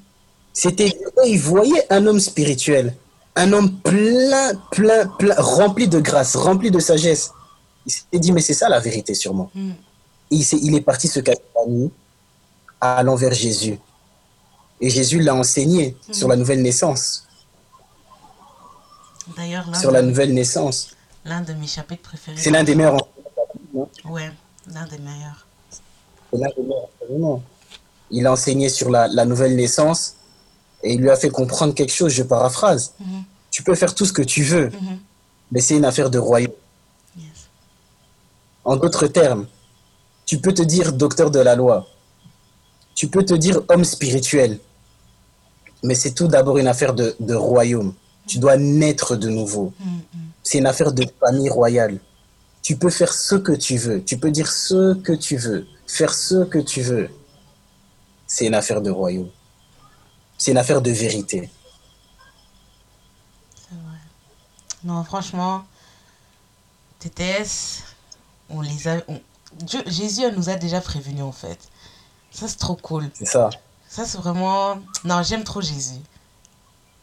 C'était, il voyait un homme spirituel, un homme plein, plein, plein, rempli de grâce, rempli de sagesse. Il s'est dit, mais c'est ça la vérité sûrement. Mm. Et il, s'est- il est parti se cacher la nuit, allant vers Jésus. Et Jésus l'a enseigné sur la nouvelle naissance, D'ailleurs, sur la nouvelle naissance. l'un de mes chapitres préférés. C'est l'un des meilleurs. Ouais, l'un des meilleurs. C'est l'un des meilleurs. Il a enseigné sur la, la nouvelle naissance et il lui a fait comprendre quelque chose, je paraphrase. Mhm. Tu peux faire tout ce que tu veux, Mhm. mais c'est une affaire de royaume. Yes. En d'autres termes, tu peux te dire docteur de la loi, tu peux te dire homme spirituel, mais c'est tout d'abord une affaire de, de royaume. Tu dois naître de nouveau. Mm, mm. C'est une affaire de famille royale. Tu peux faire ce que tu veux, tu peux dire ce que tu veux, faire ce que tu veux. C'est une affaire de royaume. C'est une affaire de vérité. C'est vrai. Non, franchement, TTS, on les a. on- Dieu- Jésus nous a déjà prévenus en fait. Ça, c'est trop cool. C'est ça. Ça, c'est vraiment. Non, j'aime trop Jésus.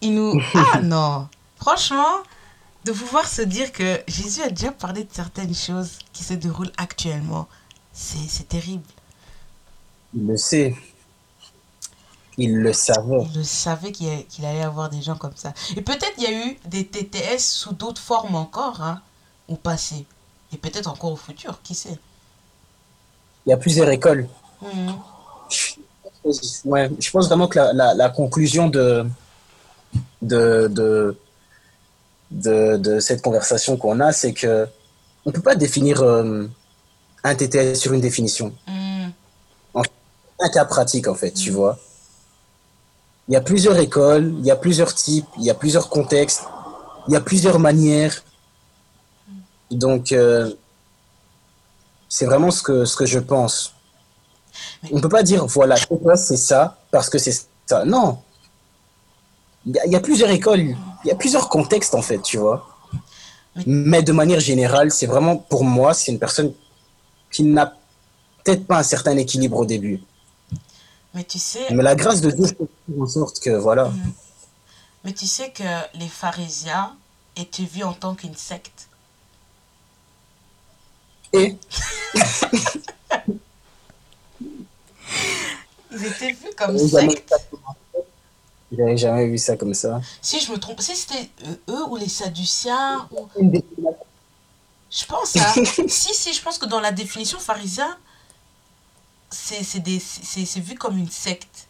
Il nous. Ah non Franchement, de pouvoir se dire que Jésus a déjà parlé de certaines choses qui se déroulent actuellement, c'est terrible. Il le sait. Il le savait. Il le savait qu'il allait avoir des gens comme ça. Et peut-être il y a eu des TTS sous d'autres formes encore, hein, au passé. Et peut-être encore au futur, qui sait. Il y a plusieurs écoles. Ouais, je pense vraiment que la, la- la conclusion de, de, de, de, de cette conversation qu'on a, c'est que on ne peut pas définir euh, un TTS sur une définition. Mhm. Un cas pratique, en fait, tu vois. Il y a plusieurs écoles, il y a plusieurs types, il y a plusieurs contextes, il y a plusieurs manières. Donc, euh, c'est vraiment ce que, ce que je pense. On ne peut pas dire, voilà, c'est ça, parce que c'est ça. Non. Il y, a, il y a plusieurs écoles, il y a plusieurs contextes, en fait, tu vois. Mais- Mais de manière générale, c'est vraiment, pour moi, c'est une personne qui n'a peut-être pas un certain équilibre au début. Mais tu sais, Mais la grâce de Dieu fait en sorte que, voilà. mais tu sais que les pharisiens étaient vus en tant qu'une secte. Et? Ils étaient vus comme secte. J'avais jamais vu ça comme ça. Si je me trompe, si c'était euh, eux ou les Sadduciens, ou... Je pense, hein. si, si, je pense que dans la définition pharisien, c'est vu comme une secte.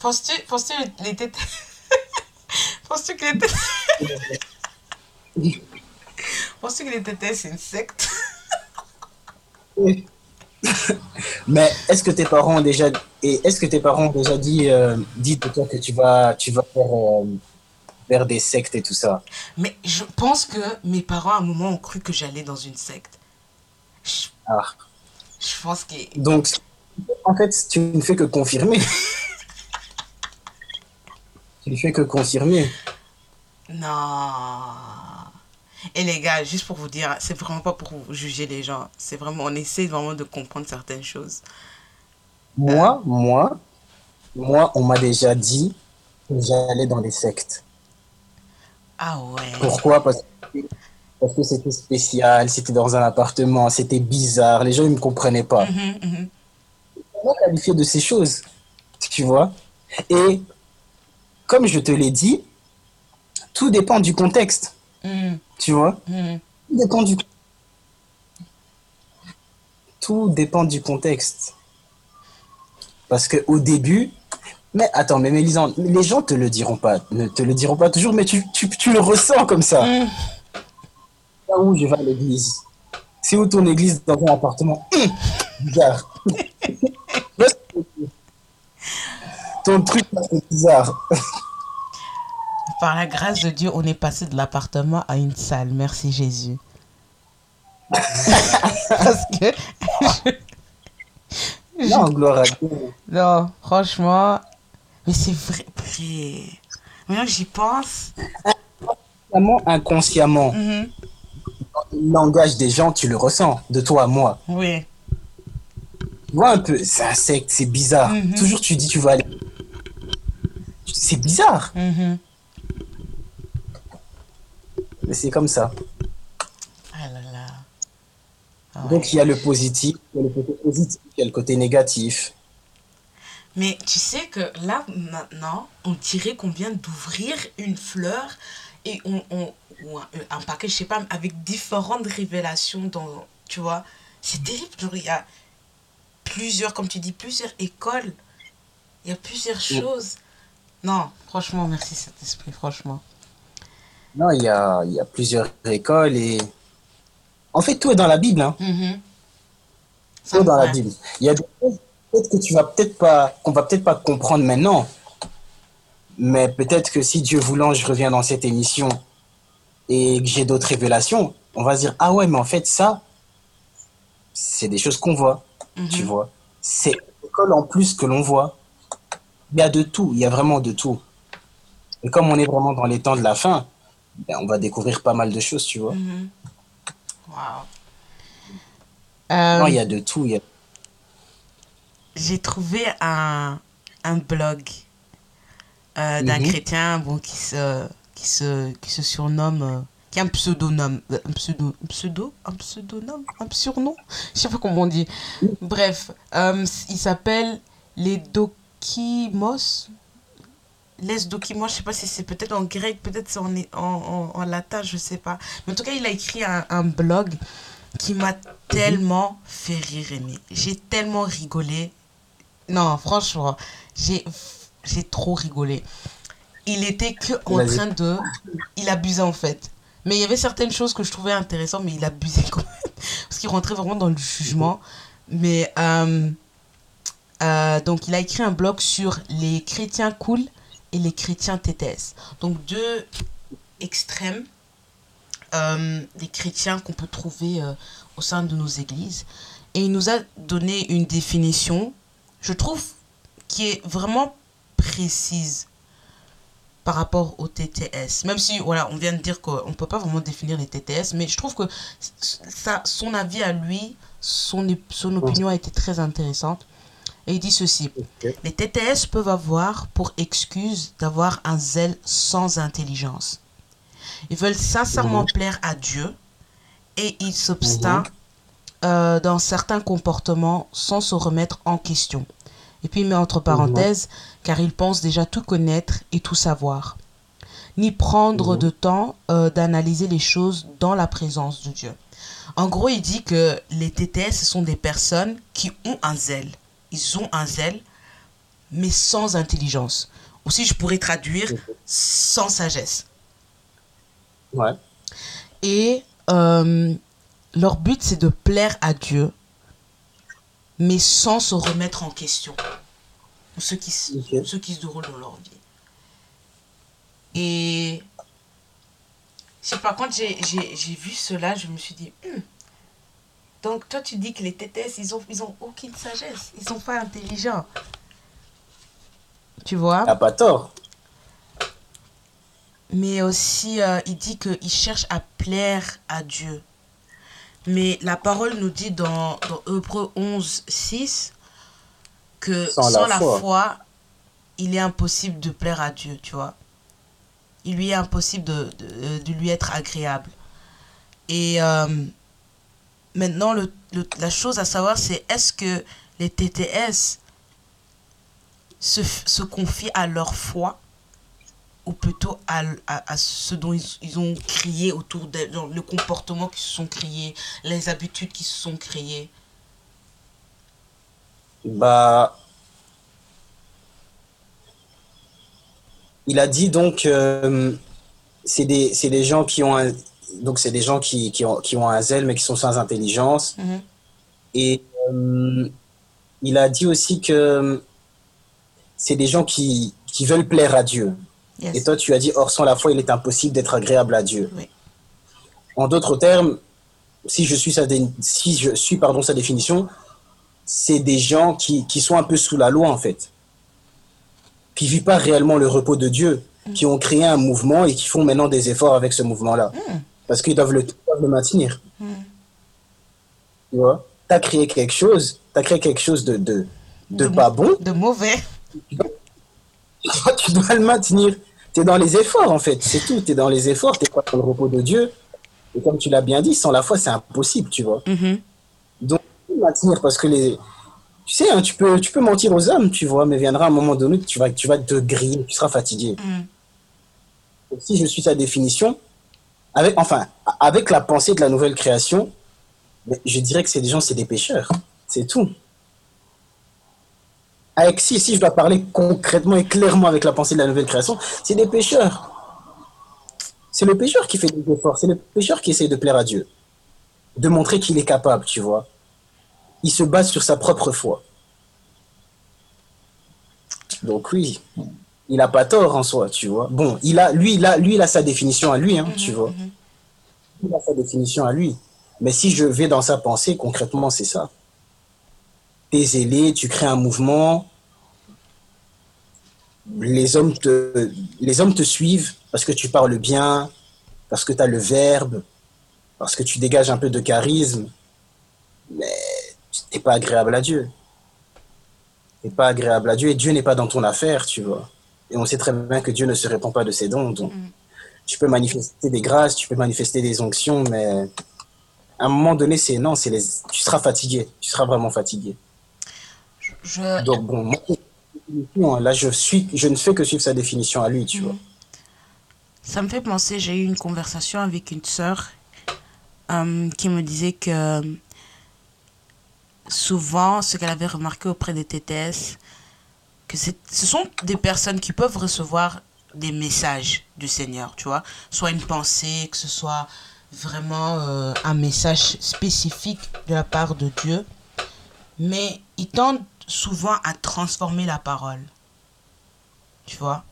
Penses-tu penses les têtes... Penses-tu que les têtes... Penses-tu que les têtes, c'est une secte? Mais est-ce que tes parents ont déjà et est-ce que tes parents ont déjà dit euh, dit de toi que tu vas tu vas faire euh, vers des sectes et tout ça? Mais je pense que mes parents, à un moment, ont cru que j'allais dans une secte. Je, Ah. je pense que... Donc en fait tu ne fais que confirmer. tu ne fais que confirmer. Non. Et les gars, juste pour vous dire, c'est vraiment pas pour juger les gens. C'est vraiment, on essaie vraiment de comprendre certaines choses. Moi moi moi on m'a déjà dit que j'allais dans des sectes. Ah ouais. Pourquoi? Parce que parce que c'était spécial, c'était dans un appartement, c'était bizarre, les gens ils me comprenaient pas. Mhm, mhm. comment qualifier de ces choses Tu vois? Et comme je te l'ai dit, tout dépend du contexte. Mhm. Tu vois Mhm. Tout dépend du Tout dépend du contexte. Parce que au début, mais attends, mais Mélisande, les gens te le diront pas, ne te le diront pas toujours, mais tu, tu, tu le ressens comme ça. Là où je vais à l'église. C'est où ton église dans un appartement? Hum, Bizarre. ton truc, c'est bizarre. Par la grâce de Dieu, on est passé de l'appartement à une salle. Merci Jésus. Parce que Non, gloire à Dieu. Non, franchement. Mais c'est vrai. vrai. Maintenant que j'y pense. Inconsciemment, inconsciemment, mhm, le langage des gens, tu le ressens, de toi à moi. Oui. Tu vois un peu, c'est un secte, c'est bizarre. Mhm. Toujours tu dis tu vas aller. C'est bizarre, mhm. Mais c'est comme ça. Ah là là. Ah ouais. Donc il y a le positif, il y a le côté positif, il y a le côté négatif. Mais tu sais que là, maintenant, on dirait qu'on vient d'ouvrir une fleur et on, on- ou un, un paquet, je sais pas, avec différentes révélations dans, tu vois. C'est terrible, genre, il y a plusieurs, comme tu dis, plusieurs écoles. Il y a plusieurs choses. Non, franchement, merci Saint-Esprit, franchement. Non, il y a, il y a plusieurs écoles et. En fait, tout est dans la Bible. Hein. Mhm. Tout est dans la. Bible. Il y a des choses peut-être que tu vas peut-être pas, qu'on va peut-être pas comprendre maintenant. Mais peut-être que si Dieu voulant, je reviens dans cette émission et que j'ai d'autres révélations, on va se dire ah ouais, mais en fait ça, c'est des choses qu'on voit. tu Mhm. vois. C'est l'école en plus que l'on voit. Il y a de tout, il y a vraiment de tout. Et comme on est vraiment dans les temps de la fin, ben, on va découvrir pas mal de choses, tu vois. Mhm. Wow. Non, Euh, il y a de tout. a- j'ai trouvé un, un blog euh, d'un Mhm. chrétien bon, qui, se, qui, se, qui se surnomme, euh, qui a un pseudonyme, un pseudo, un pseudo, un pseudonyme, un surnom, je sais pas comment on dit. Bref, euh, il s'appelle les Dokimos. Les Dokimos, je sais pas si c'est peut-être en grec, peut-être c'est en, en, en, en latin, je sais pas. Mais en tout cas, il a écrit un, un blog qui m'a tellement fait rire, Rémi. J'ai tellement rigolé. Non, franchement, j'ai j'ai trop rigolé. Il était que en train de... Il abusait en fait. Mais il y avait certaines choses que je trouvais intéressantes, mais il abusait quand même. Parce qu'il rentrait vraiment dans le jugement. Mais... euh, euh, donc il a écrit un blog sur les chrétiens cool et les chrétiens TTS. Donc deux extrêmes euh, des chrétiens qu'on peut trouver euh, au sein de nos églises. Et il nous a donné une définition, je trouve, qui est vraiment précise par rapport au TTS. Même si, voilà, on vient de dire qu'on ne peut pas vraiment définir les TTS, mais je trouve que ça, son avis à lui, son, son opinion a été très intéressante. Et il dit ceci. Les TTS peuvent avoir pour excuse d'avoir un zèle sans intelligence. Ils veulent sincèrement plaire à Dieu et ils s'obstinent euh, dans certains comportements sans se remettre en question. Et puis il met entre parenthèses, car ils pensent déjà tout connaître et tout savoir. Ni prendre Mhm. de temps euh, d'analyser les choses dans la présence de Dieu. En gros, il dit que les TTS, ce sont des personnes qui ont un zèle. Ils ont un zèle, mais sans intelligence. Aussi, je pourrais traduire sans sagesse. Ouais. Et euh, leur but, c'est de plaire à Dieu, mais sans se remettre en question. Ce qui, se- Ok. ce qui se déroule dans leur vie. Et je sais pas, quand j'ai vu cela, je me suis dit, Hmm. Donc toi tu dis que les TTS, ils ont, ils ont aucune sagesse, ils sont pas intelligents. Tu vois? T'as pas tort. mais aussi euh, il dit qu'il cherche à plaire à Dieu. Mais la parole nous dit dans, dans Hébreux 11, 6 que Sans sans, la la, foi. foi. il est impossible de plaire à Dieu, tu vois. Il lui est impossible de, de, de lui être agréable. Et euh, maintenant, la chose à savoir, c'est est-ce que les TTS se, confient à leur foi ou plutôt à, à, ce dont ils, ont crié autour de le comportement qui se sont créés, les habitudes qui se sont créées Bah. Il a dit donc, euh, c'est des, des, gens qui ont un, donc c'est des gens qui, qui, ont, qui, ont, un zèle mais qui sont sans intelligence. Mm-hmm. Et euh, il a dit aussi que c'est des gens qui, qui veulent plaire à Dieu. Et toi, tu as dit, or sans la foi, il est impossible d'être agréable à Dieu. En d'autres termes, si je suis sa, si je suis, pardon, sa définition, c'est des gens qui, qui, sont un peu sous la loi, en fait. Qui ne vivent pas réellement le repos de Dieu, mm. qui ont créé un mouvement et qui font maintenant des efforts avec ce mouvement-là. Mm. Parce qu'ils doivent le, doivent le maintenir. Mm. Tu vois? Tu as créé quelque chose, tu as créé quelque chose de, de, de, pas bon. De mauvais. tu dois le maintenir tu es dans les efforts, en fait. C'est tout. Tu es dans les efforts. Tu pas dans le repos de Dieu. Et comme tu l'as bien dit, sans la foi, c'est impossible, tu vois. Mm-hmm. Donc, maintenir, parce que les. Tu sais, hein, tu, peux, tu peux mentir aux hommes, tu vois, mais viendra un moment donné, tu vas, tu vas te griller, tu seras fatigué. Mm. Si je suis sa définition, avec, enfin, avec la pensée de la nouvelle création, je dirais que c'est des gens, c'est des pécheurs. C'est tout avec, si, si je dois parler concrètement et clairement avec la pensée de la nouvelle création, c'est des pécheurs. C'est le pécheur qui fait des efforts, c'est le pécheur qui essaie de plaire à Dieu, de montrer qu'il est capable, tu vois. Il se base sur sa propre foi. Donc oui, il n'a pas tort en soi, tu vois. Bon, il a, lui, il a, lui, il a sa définition à lui, hein, tu mhm, vois. Mhm. Il a sa définition à lui. Mais si je vais dans sa pensée, concrètement, c'est ça. es zélé, tu crées un mouvement, les hommes, te, les hommes te suivent parce que tu parles bien, parce que tu as le verbe, parce que tu dégages un peu de charisme, mais tu n'es pas agréable à Dieu. Tu n'es pas agréable à Dieu et Dieu n'est pas dans ton affaire, tu vois. Et on sait très bien que Dieu ne se répand pas de ses dons. Donc, mm. tu peux manifester des grâces, tu peux manifester des onctions, mais à un moment donné, c'est non, c'est les, tu seras fatigué, tu seras vraiment fatigué. Donc bon, moi, Là, je, suis, je ne fais que suivre sa définition à lui, tu vois. Ça me fait penser, j'ai eu une conversation avec une sœur euh, qui me disait que souvent, ce qu'elle avait remarqué auprès des TTS, que ce sont des personnes qui peuvent recevoir des messages du Seigneur, tu vois, soit une pensée, que ce soit vraiment euh, un message spécifique de la part de Dieu, mais ils tendent souvent à transformer la parole. Tu vois.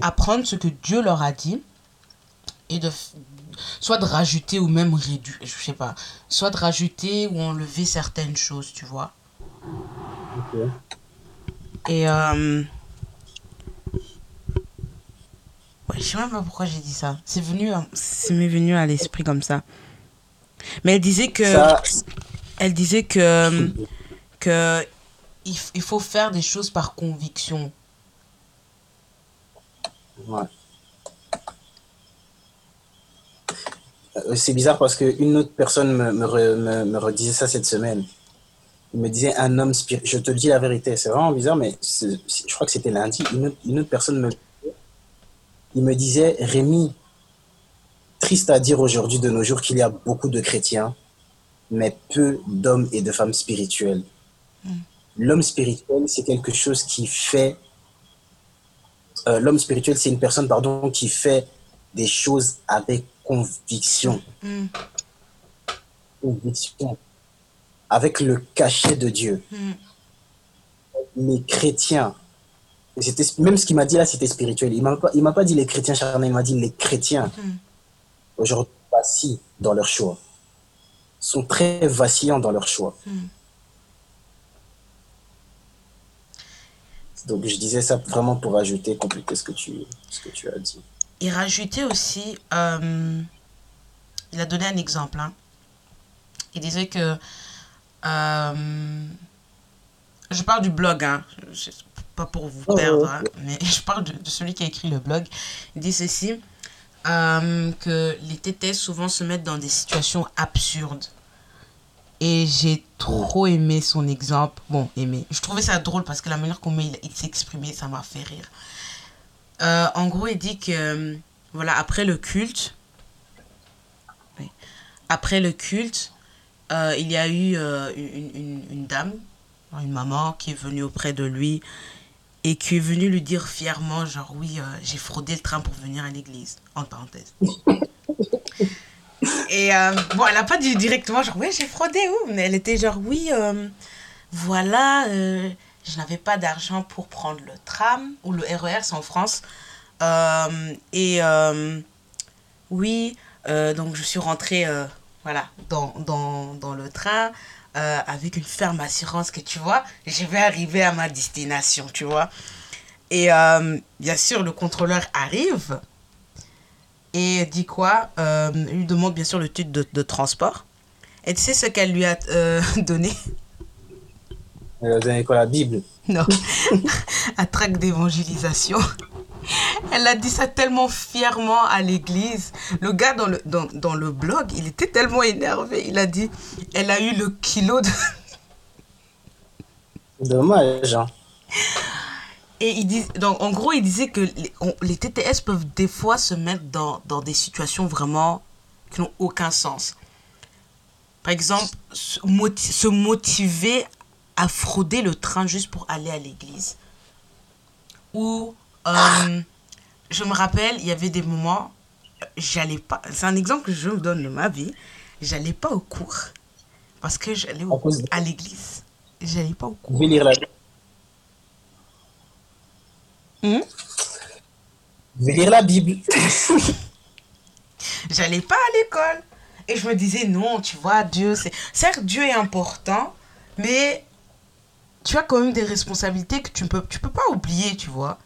Apprendre ce que Dieu leur a dit et de soit de rajouter ou même réduire, je sais pas, soit de rajouter ou enlever certaines choses, tu vois. Et euh, ouais, je sais même pas pourquoi j'ai dit ça. C'est venu, c'est m'est venu à l'esprit comme ça. Mais elle disait que, elle disait que, que il, faut faire des choses par conviction. Ouais. Euh, c'est bizarre parce qu'une autre personne me, me, me, redisait ça cette semaine. Il me disait un homme spirituel. Je te dis la vérité, c'est vraiment bizarre, mais je crois que c'était lundi. Une autre, une autre, personne me, il me disait Rémi, triste à dire aujourd'hui de nos jours qu'il y a beaucoup de chrétiens, mais peu d'hommes et de femmes spirituels. Mm l'homme spirituel, c'est quelque chose qui fait. Euh, l'homme spirituel, c'est une personne, pardon, qui fait des choses avec conviction. Mm. Conviction. Avec le cachet de Dieu. Mm. Les chrétiens, c'était même ce qu'il m'a dit là, c'était spirituel. Il m'a pas, il m'a pas dit les chrétiens charnels, il m'a dit les chrétiens. Mm. Aujourd'hui, vacillent dans leur choix. Sont très vacillants dans leur choix. Donc je disais ça vraiment pour ajouter, compléter ce que tu, ce que tu as dit. Et rajouter aussi, euh, il a donné un exemple. Hein. Il disait que, euh, je parle du blog, hein, pas pour vous perdre, hein, mais je parle de, celui qui a écrit le blog. Il dit ceci, euh, que les TTS souvent se mettent dans des situations absurdes. Et j'ai trop aimé son exemple. Bon, aimé. Je trouvais ça drôle parce que la manière comment il, s'exprimait, ça m'a fait rire. Euh, en gros, il dit que, voilà, après le culte, après le culte, euh, il y a eu euh, une, une, une, dame, une maman qui est venue auprès de lui et qui est venue lui dire fièrement, genre, oui, j'ai fraudé le train pour venir à l'église, en parenthèse. et bon, elle n'a pas dit directement, genre, oui, j'ai fraudé, où? Mais elle était genre, oui, voilà, je n'avais pas d'argent pour prendre le tram ou le RER, c'est en France. Euh, et euh, oui, euh, donc je suis rentrée voilà, dans, dans, dans, le train avec une ferme assurance que tu vois, je vais arriver à ma destination, tu vois. Et bien sûr, le contrôleur arrive et dit quoi Il lui demande bien sûr le titre de, de transport. Et tu sais ce qu'elle lui a donné? Vous avez quoi, la Bible? Non. Un tract d'évangélisation. Elle a dit ça tellement fièrement à l'église. Le gars dans le, dans, dans, le blog, il était tellement énervé. Il a dit, elle a eu le kilo de... Dommage. Hein. Et il dit, donc, en gros, il disait que les, les, TTS peuvent des fois se mettre dans, dans des situations vraiment qui n'ont aucun sens. Par exemple, se, se motiver à frauder le train juste pour aller à l'église. Ou, euh, je me rappelle, il y avait des moments, j'allais pas, c'est un exemple que je vous donne de ma vie, j'allais pas au cours parce que j'allais à l'église. J'allais pas au cours. Vous lire la Bible. Hmm? lire la Bible. j'allais pas à l'école. Et je me disais, non, tu vois, Dieu, c'est... Certes, Dieu est important, mais tu as quand même des responsabilités que tu ne peux, tu peux pas oublier, tu vois.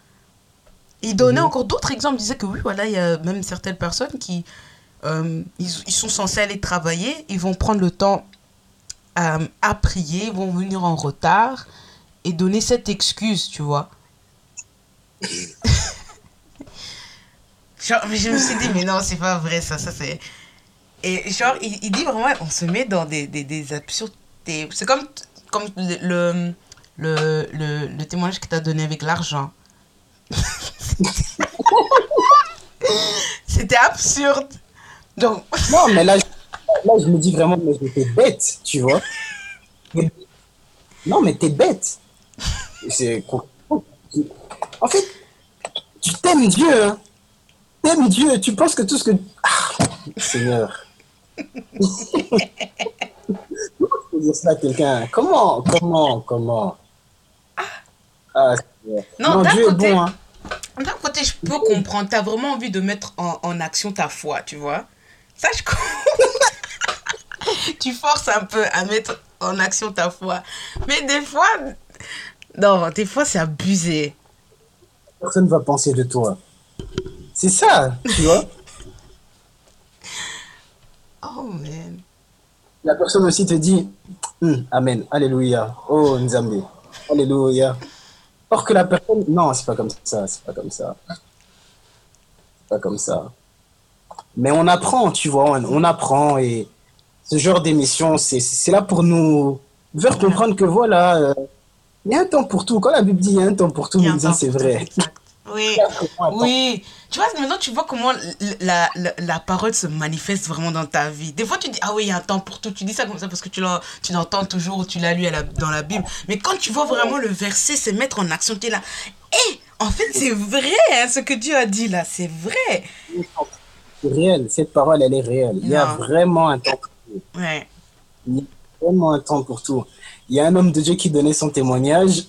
Il donnait mhm. encore d'autres exemples. Il disait que oui, voilà, il y a même certaines personnes qui euh, ils, ils, sont censés aller travailler, ils vont prendre le temps euh, à prier, ils vont venir en retard et donner cette excuse, tu vois. genre, je me suis dit, mais non, c'est pas vrai, ça, ça c'est. Et genre, il, il, dit vraiment, on se met dans des, des. C'est comme, comme le, le, le, le témoignage que tu as donné avec l'argent. C'était absurde. Donc... Non, mais là, là, je me dis vraiment, mais j'étais bête, tu vois. Non, mais t'es bête. C'est... En fait, tu t'aimes Dieu. Hein. T'aimes Dieu. Tu penses que tout ce que... Ah, Seigneur. Comment dire ça à quelqu'un Comment Comment Comment? Ah, non, Dieu côté, est bon. Hein. D'un côté, je peux comprendre. Tu as vraiment envie de mettre en, en, action ta foi, tu vois. Ça, je Tu forces un peu à mettre en action ta foi. Mais des fois, non, des fois, c'est abusé. Personne ne va penser de toi. C'est ça, tu vois. oh, man. La personne aussi te dit, hm, Amen, Alléluia, oh Nzambe, Alléluia. Or que la personne, non, c'est pas comme ça, c'est pas comme ça. C'est pas comme ça. Mais on apprend, tu vois, on, apprend et ce genre d'émission, c'est là pour nous faire comprendre que voilà, euh, il y a un temps pour tout. Quand la Bible dit il y a un temps pour tout, c'est vrai. Oui, oui. Tu vois, maintenant, tu vois comment la, la, la, parole se manifeste vraiment dans ta vie. Des fois, tu dis, ah oui, il y a un temps pour tout. Tu dis ça comme ça parce que tu l'entends toujours, tu l'as lu dans la Bible. Mais quand tu vois vraiment le verset se mettre en action, tu es là. Eh, en fait, c'est vrai, hein, ce que Dieu a dit là, c'est vrai. C'est réel, cette parole, elle est réelle. Il y a vraiment un temps pour tout. Ouais. Il y a vraiment un temps pour tout. Il y a un homme de Dieu qui donnait son témoignage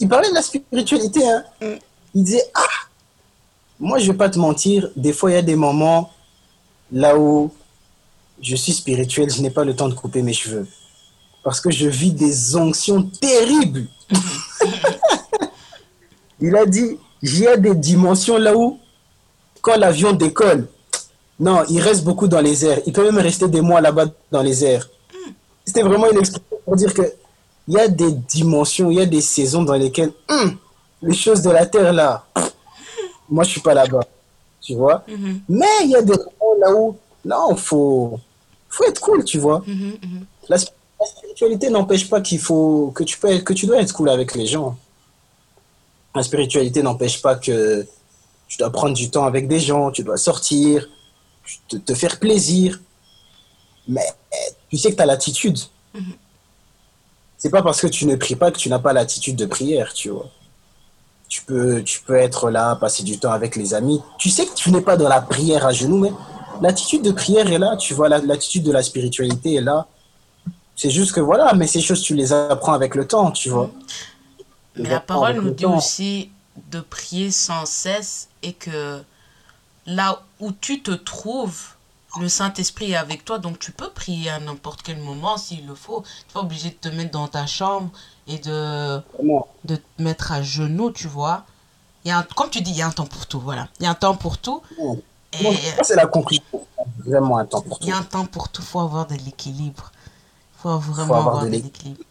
il parlait de la spiritualité. Hein. Mm. Il disait, ah, moi je vais pas te mentir, des fois il y a des moments là où je suis spirituel, je n'ai pas le temps de couper mes cheveux. Parce que je vis des onctions terribles. il a dit, il y a des dimensions là où, quand l'avion décolle, non, il reste beaucoup dans les airs. Il peut même rester des mois là-bas dans les airs. Mm. C'était vraiment une expression pour dire que il y a des dimensions, il y a des saisons dans lesquelles hum, les choses de la terre là, moi je suis pas là-bas, tu vois. Mm-hmm. Mais il y a des moments là où, non, faut, faut être cool, tu vois. Mm-hmm, mm-hmm. La, spiritualité n'empêche pas qu'il faut que tu peux, que tu dois être cool avec les gens. La spiritualité n'empêche pas que tu dois prendre du temps avec des gens, tu dois sortir, te, te faire plaisir. Mais tu sais que tu as l'attitude. C'est pas parce que tu ne pries pas que tu n'as pas l'attitude de prière, tu vois. Tu peux, tu peux être là, passer du temps avec les amis. Tu sais que tu n'es pas dans la prière à genoux, mais l'attitude de prière est là, tu vois, la- l'attitude de la spiritualité est là. C'est juste que voilà, mais ces choses, tu les apprends avec le temps, tu vois. Mais la parole nous dit temps. aussi de prier sans cesse et que là où tu te trouves, le Saint-Esprit est avec toi, donc tu peux prier à n'importe quel moment s'il le faut. Tu n'es pas obligé de te mettre dans ta chambre et de, de te mettre à genoux, tu vois. Il y a un, comme tu dis, il y a un temps pour tout, voilà. Il y a un temps pour tout. Ça, c'est la conclusion. Vraiment un temps pour il y tout. a un temps pour tout, il faut avoir de l'équilibre. Il faut vraiment Faut avoir avoir de l'équilibre.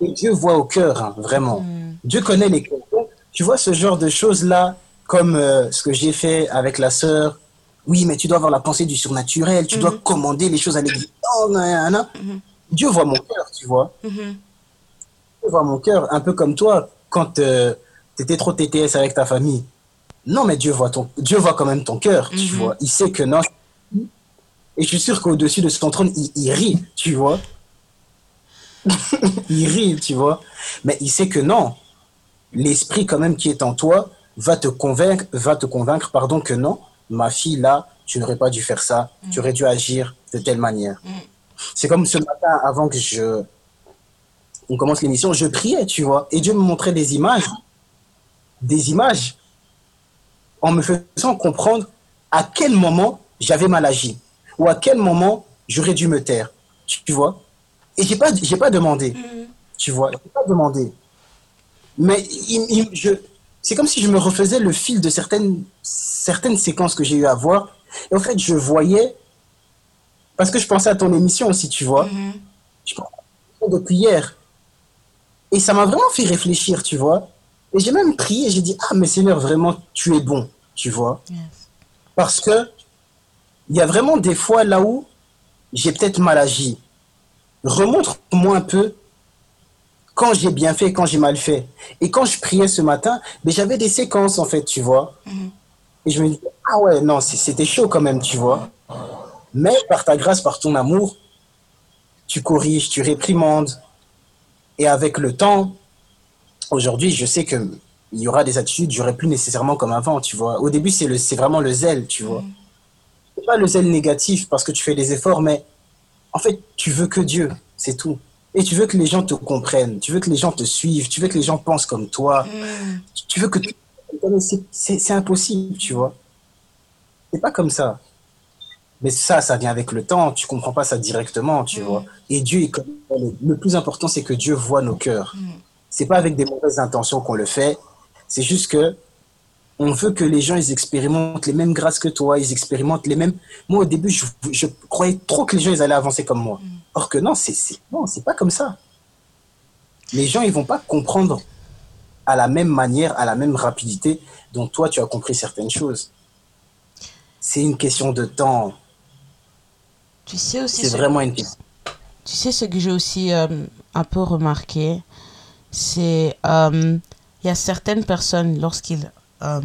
Dieu voit au cœur, hein, vraiment. Hmm. Dieu connaît les cœurs. Tu vois ce genre de choses-là, comme euh, ce que j'ai fait avec la sœur. Oui, mais tu dois avoir la pensée du surnaturel, tu dois Mhm. commander les choses à nanana. Mhm. Dieu voit mon cœur, tu vois. Mhm. Dieu voit mon cœur, un peu comme toi, quand tu étais trop TTS avec ta famille. Non, mais Dieu voit, ton, Dieu voit quand même ton cœur, tu vois. Il sait que non. Et je suis sûr qu'au-dessus de son trône, il, il rit, tu vois. il rit, tu vois. Mais il sait que non. L'esprit quand même qui est en toi va te convaincre, va te convaincre, pardon, que non, ma fille là, tu n'aurais pas dû faire ça, tu aurais dû agir de telle manière. Mm. C'est comme ce matin, avant que je, on commence l'émission, je priais, tu vois, et Dieu me montrait des images, des images, en me faisant comprendre à quel moment j'avais mal agi, ou à quel moment j'aurais dû me taire, tu vois. Et j'ai pas, j'ai pas demandé, Mhm. tu vois, j'ai pas demandé. Mais il- il- je, c'est comme si je me refaisais le fil de certaines, certaines séquences que j'ai eu à voir. Et en fait, je voyais, parce que je pensais à ton émission aussi, tu vois, Mhm. je pensais à ton depuis hier. Et ça m'a vraiment fait réfléchir, tu vois. Et j'ai même prié, j'ai dit, ah, mais Seigneur, vraiment, tu es bon, tu vois. Yes. Parce que il y a vraiment des fois là où j'ai peut-être mal agi. Remontre-moi un peu quand j'ai bien fait, quand j'ai mal fait. Et quand je priais ce matin, mais j'avais des séquences en fait, tu vois. Mhm. Et je me dis, ah ouais, non, c'était chaud quand même, tu vois. Mais par ta grâce, par ton amour, tu corriges, tu réprimandes. Et avec le temps, aujourd'hui, je sais que il y aura des attitudes, j'aurai plus nécessairement comme avant, tu vois. Au début, c'est le, c'est vraiment le zèle, tu vois. C'est pas le zèle négatif parce que tu fais des efforts, mais en fait, tu veux que Dieu, c'est tout. Et tu veux que les gens te comprennent, tu veux que les gens te suivent, tu veux que les gens pensent comme toi, Mhm. tu veux que mais c'est- impossible, tu vois. C'est pas comme ça. Mais ça, ça vient avec le temps. Tu comprends pas ça directement, tu Mm. vois. Et Dieu, est comme- le, le plus important, c'est que Dieu voit nos cœurs. Mm. C'est pas avec des mauvaises intentions qu'on le fait. C'est juste que on veut que les gens ils expérimentent les mêmes grâces que toi, ils expérimentent les mêmes. Moi, au début, je, je croyais trop que les gens ils allaient avancer comme moi. Or que non, c'est non, c'est pas comme ça. Les gens ils vont pas comprendre à la même manière, à la même rapidité dont toi tu as compris certaines choses. C'est une question de temps. Tu sais aussi C'est ce- vraiment une question. Tu sais ce que j'ai aussi euh, un peu remarqué, c'est euh, il y a certaines personnes lorsqu'ils euh,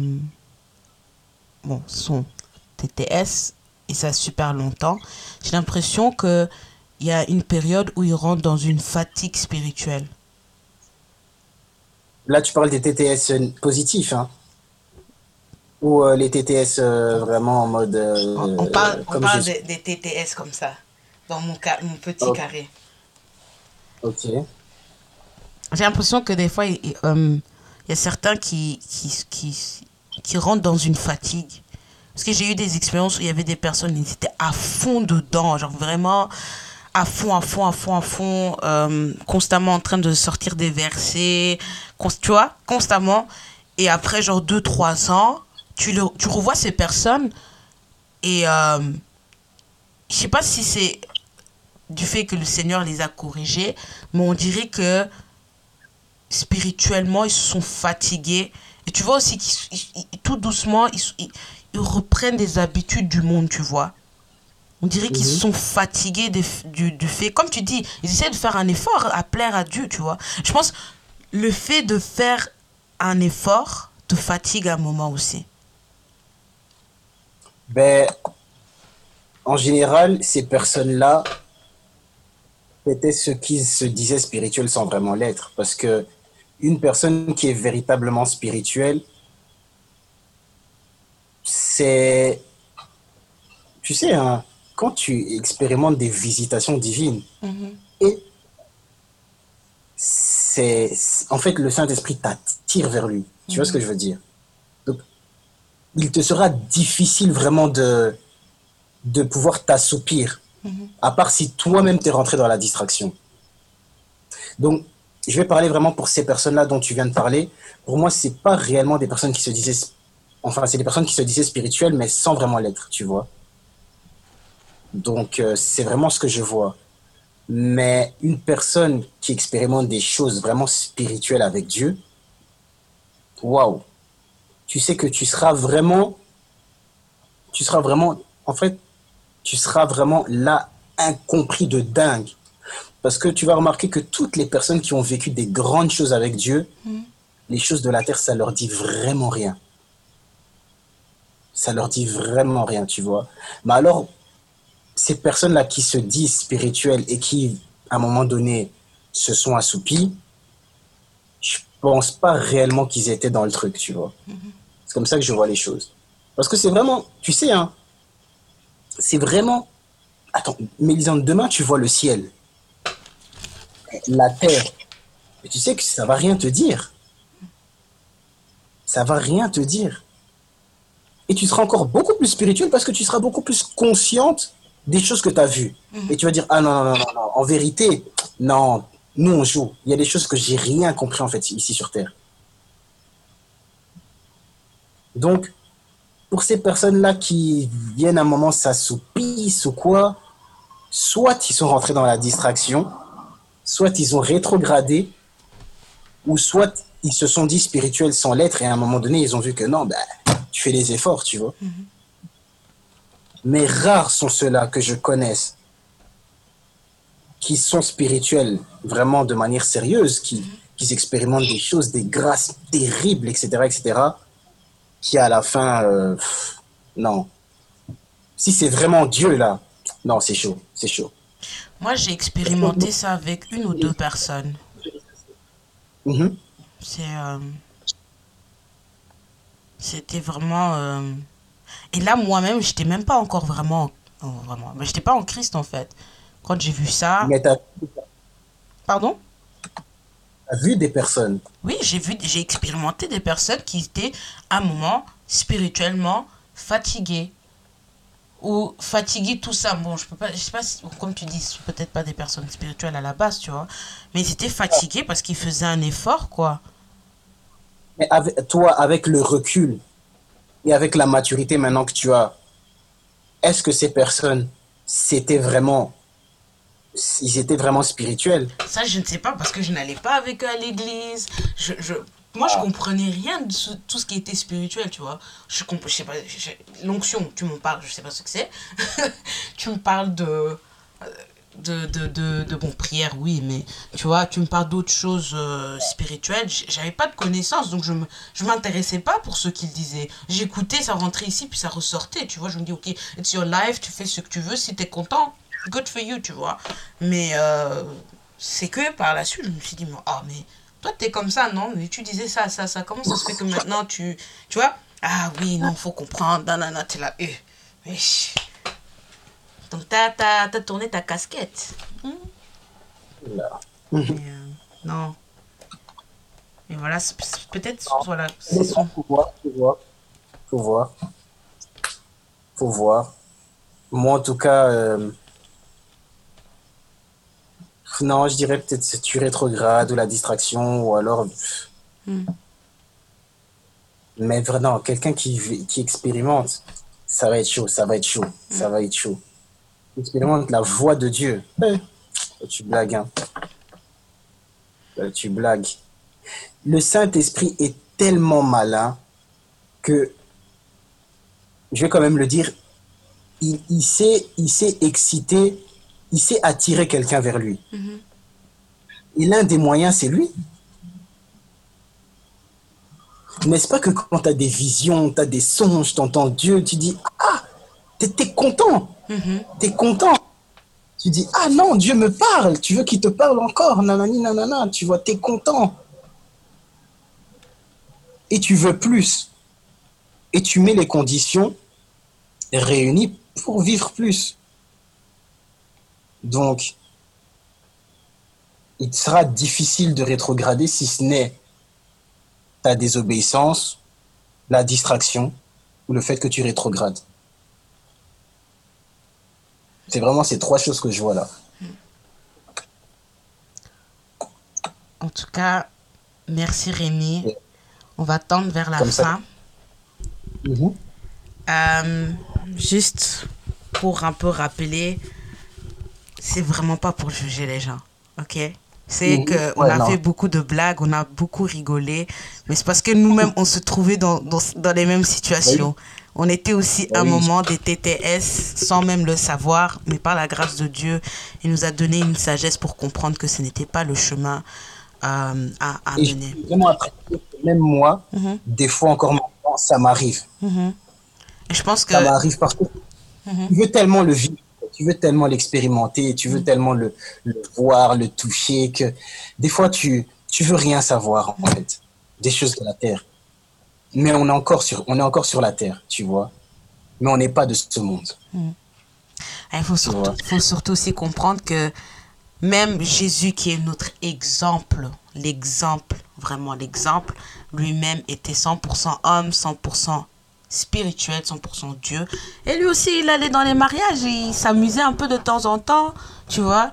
bon, sont TTS et ça super longtemps, j'ai l'impression que il y a une période où ils rentrent dans une fatigue spirituelle. Là, tu parles des TTS positifs, hein Ou euh, les TTS euh, vraiment en mode. euh, On, on parle, on parle des, des TTS comme ça, dans mon, petit Oh. carré. Ok. J'ai l'impression que des fois, il il, euh, il y a certains qui, qui, qui, qui rentrent dans une fatigue. Parce que j'ai eu des expériences où il y avait des personnes qui étaient à fond dedans, genre vraiment à fond, à fond, à fond, à fond, euh, constamment en train de sortir des versets, tu vois, constamment. Et après, genre 2-3 ans, tu, le, tu revois ces personnes et euh, je sais pas si c'est du fait que le Seigneur les a corrigés, mais on dirait que spirituellement, ils se sont fatigués. Et tu vois aussi qu'ils ils- ils- tout doucement, ils, ils- reprennent des habitudes du monde, tu vois. On dirait qu'ils Mhm. sont fatigués des f- du, du fait, comme tu dis, ils essaient de faire un effort à plaire à Dieu, tu vois. Je pense le fait de faire un effort te fatigue à un moment aussi Ben, en général, ces personnes-là étaient ceux qui se disaient spirituels sans vraiment l'être. Parce que une personne qui est véritablement spirituelle, c'est. Tu sais, hein, quand tu expérimentes des visitations divines, et c'est. En fait, le Saint-Esprit t'attire vers lui. Tu vois ce que je veux dire? Donc, il te sera difficile vraiment de, de pouvoir t'assoupir, à part si toi-même t'es rentré dans la distraction. Donc, je vais parler vraiment pour ces personnes-là dont tu viens de parler. Pour moi, c'est pas réellement des personnes qui se disaient, enfin, c'est des personnes qui se disaient spirituelles, mais sans vraiment l'être, tu vois. Donc, euh, c'est vraiment ce que je vois. Mais une personne qui expérimente des choses vraiment spirituelles avec Dieu, waouh, tu sais que tu seras vraiment, tu seras vraiment, en fait, tu seras vraiment là incompris de dingue. Parce que tu vas remarquer que toutes les personnes qui ont vécu des grandes choses avec Dieu, les choses de la terre, ça leur dit vraiment rien. Ça leur dit vraiment rien, tu vois. Mais alors, ces personnes-là qui se disent spirituelles et qui, à un moment donné, se sont assoupies, je pense pas réellement qu'ils étaient dans le truc, tu vois. C'est comme ça que je vois les choses. Parce que c'est vraiment, tu sais, hein, c'est vraiment. Attends, Mélisande, demain tu vois le ciel, la terre, et tu sais que ça va rien te dire. Ça va rien te dire. Et tu seras encore beaucoup plus spirituel parce que tu seras beaucoup plus consciente des choses que tu as vues. Et tu vas dire, ah non, non, non, non, non, en vérité, non, nous on joue. Il y a des choses que j'ai rien compris en fait ici sur Terre. Donc, pour ces personnes-là qui viennent à un moment s'assoupissent ou quoi, soit ils sont rentrés dans la distraction, soit ils ont rétrogradé, ou soit ils se sont dit spirituels sans l'être et à un moment donné ils ont vu que non, bah, tu fais les efforts, tu vois. Mais rares sont ceux-là que je connaisse qui sont spirituels vraiment de manière sérieuse, qui, qui expérimentent des choses, des grâces terribles, etc., etc., qui à la fin, euh, pff, non. Si c'est vraiment Dieu là, non, c'est chaud, c'est chaud. Moi, j'ai expérimenté ça avec une ou deux personnes. Mhm. C'est. euh, C'était vraiment. euh, Et là, moi-même, j'étais même pas encore vraiment. oh, vraiment. Mais j'étais pas en Christ, en fait. Quand j'ai vu ça. Mais t'as Pardon? as vu des personnes. Oui, j'ai vu, j'ai expérimenté des personnes qui étaient à un moment spirituellement fatiguées. Ou fatiguées, tout ça. Bon, je peux pas, je sais pas si, comme tu dis, peut-être pas des personnes spirituelles à la base, tu vois. Mais ils étaient fatigués parce qu'ils faisaient un effort, quoi. Mais avec, toi, avec le recul et avec la maturité maintenant que tu as, est-ce que ces personnes, c'était vraiment, ils étaient vraiment spirituels? Ça, je ne sais pas parce que je n'allais pas avec eux à l'église. Je, je, moi, je comprenais rien de ce- tout ce qui était spirituel, tu vois. Je, comp- je sais pas, l'onction, tu m'en parles, je sais pas ce que c'est. tu me parles de, de, de, de, de, bon, prière, oui, mais tu vois, tu me parles d'autres choses euh, spirituelles. J'avais pas de connaissances, donc je me, je m'intéressais pas pour ce qu'ils disaient. J'écoutais, ça rentrait ici, puis ça ressortait, tu vois. Je me dis, ok, it's your life, tu fais ce que tu veux, si t'es content, good for you, tu vois. Mais euh, c'est que par la suite, je me suis dit, ah, mais toi, t'es comme ça, non? Mais tu disais ça, ça, ça. Comment ça se fait que maintenant, tu. Tu vois? Ah oui, non, faut comprendre. Nanana, t'es là. Euh, wesh. Donc, t'as, tourné ta casquette. Hmm? Mais, euh, non. Et voilà, c'est- c'est- peut-être, voilà, c'est Mais son. Faut voir, faut voir, faut voir, faut voir. Moi, en tout cas, euh, non, je dirais peut-être c'est tu rétrogrades ou la distraction ou alors. Hmm. Mais vraiment, quelqu'un qui, qui expérimente, ça va être chaud, ça va être chaud, ça va être chaud. Expérimente la voix de Dieu. Eh, tu blagues, hein. Euh, Tu blagues. Le Saint-Esprit est tellement malin que, je vais quand même le dire, il, il sait, il sait exciter, il sait attirer quelqu'un vers lui. Et l'un des moyens, c'est lui. N'est-ce pas que quand tu as des visions, tu as des songes, tu entends Dieu, tu dis Ah, tu es, content. Mhm. Tu es content. Tu dis Ah non, Dieu me parle. Tu veux qu'il te parle encore. Nanani, nanana. Tu vois, tu es content. Et tu veux plus. Et tu mets les conditions réunies pour vivre plus. Donc, il sera difficile de rétrograder si ce n'est ta désobéissance, la distraction ou le fait que tu rétrogrades. C'est vraiment ces trois choses que je vois là. En tout cas, merci Rémi. On va tendre vers la Comme fin. Mhm. Euh, juste pour un peu rappeler, c'est vraiment pas pour juger les gens, ok? C'est que on Ouais, a non. fait beaucoup de blagues, on a beaucoup rigolé, mais c'est parce que nous-mêmes, on se trouvait dans, dans, dans les mêmes situations. On était aussi à un moment des TTS sans même le savoir, mais par la grâce de Dieu, il nous a donné une sagesse pour comprendre que ce n'était pas le chemin euh, à, à Et je mener. même moi, Mhm, des fois encore maintenant, ça m'arrive. mhm. Je pense que... Ça m'arrive parce que Mhm. tu veux tellement le vivre, tu veux tellement l'expérimenter, tu veux tellement le, le voir, le toucher, que des fois tu tu veux rien savoir en fait des choses de la terre. Mais on est encore sur on est encore sur la terre, tu vois. Mais on n'est pas de ce monde. Il faut surtout, faut surtout aussi comprendre que même Jésus, qui est notre exemple, l'exemple, vraiment l'exemple, lui-même était 100% homme, 100% spirituel, 100% Dieu. Et lui aussi, il allait dans les mariages, il s'amusait un peu de temps en temps, tu vois.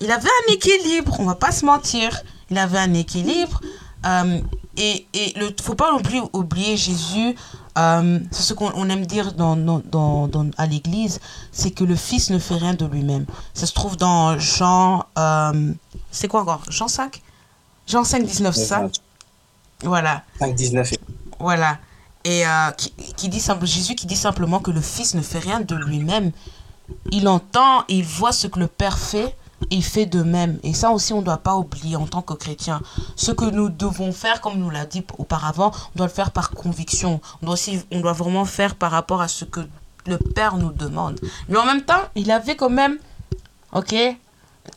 Il avait un équilibre, on va pas se mentir. Il avait un équilibre. Euh, et il ne faut pas non plus oublier Jésus. euh, c'est ce qu'on on aime dire dans, dans, dans, à l'église, c'est que le Fils ne fait rien de lui-même. Ça se trouve dans Jean... euh, c'est quoi encore? Jean 5 Jean 5, 19, c'est ça? Voilà. 5, 19 et Voilà. Et euh, qui, dit Jésus qui dit simplement que le Fils ne fait rien de lui-même. Il entend, il voit ce que le Père fait, il fait de même. Et ça aussi, on ne doit pas oublier en tant que chrétien. Ce que nous devons faire, comme nous l'a dit auparavant, on doit le faire par conviction. On doit, aussi, on doit vraiment faire par rapport à ce que le Père nous demande. Mais en même temps, il avait quand même, ok,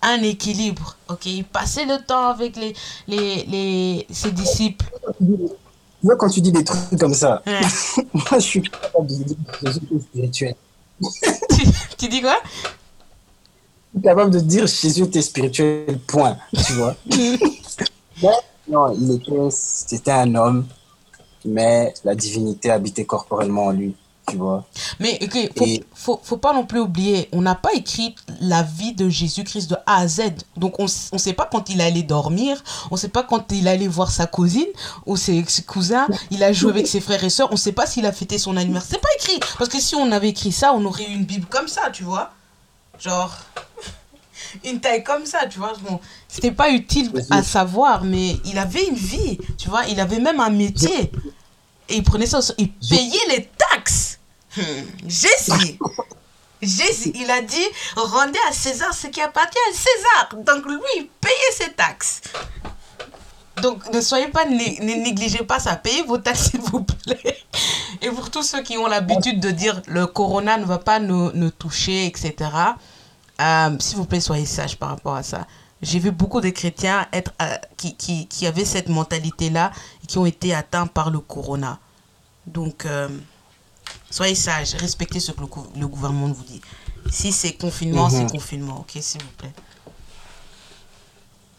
un équilibre. Ok, il passait le temps avec les, les, les, ses disciples. Tu vois, quand tu dis des trucs comme ça, Ouais. moi, je suis pas capable de dire Jésus est spirituel. tu, tu dis quoi? Je suis capable de dire Jésus était spirituel, point. Tu vois Mais, Non, il était, c'était un homme, mais la divinité habitait corporellement en lui. Tu vois Mais ok, faut, Et- faut, faut pas non plus oublier, on n'a pas écrit la vie de Jésus-Christ de A à Z. Donc on ne sait pas quand il allait dormir, on sait pas quand il allait voir sa cousine ou ses, ses cousins, il a joué avec ses frères et sœurs, on sait pas s'il a fêté son anniversaire. C'est pas écrit. Parce que si on avait écrit ça, on aurait eu une Bible comme ça, tu vois. Genre, une taille comme ça, tu vois. Bon, c'était pas utile à savoir, mais il avait une vie, tu vois. Il avait même un métier. Et il prenait ça, il payait les taxes. Hmm, Jésus. Jésus, il a dit, rendez à César ce qui appartient à César. Donc lui, payait ses taxes. Donc ne soyez pas, ne négligez pas ça. Payez vos taxes, s'il vous plaît. Et pour tous ceux qui ont l'habitude de dire le corona ne va pas nous, nous toucher, etc., euh, s'il vous plaît, soyez sages par rapport à ça. J'ai vu beaucoup de chrétiens être, euh, qui, qui, qui avaient cette mentalité-là et qui ont été atteints par le corona. Donc, euh, soyez sages, respectez ce que le, gou- le gouvernement vous dit. Si c'est confinement, Mhm. c'est confinement, ok, s'il vous plaît.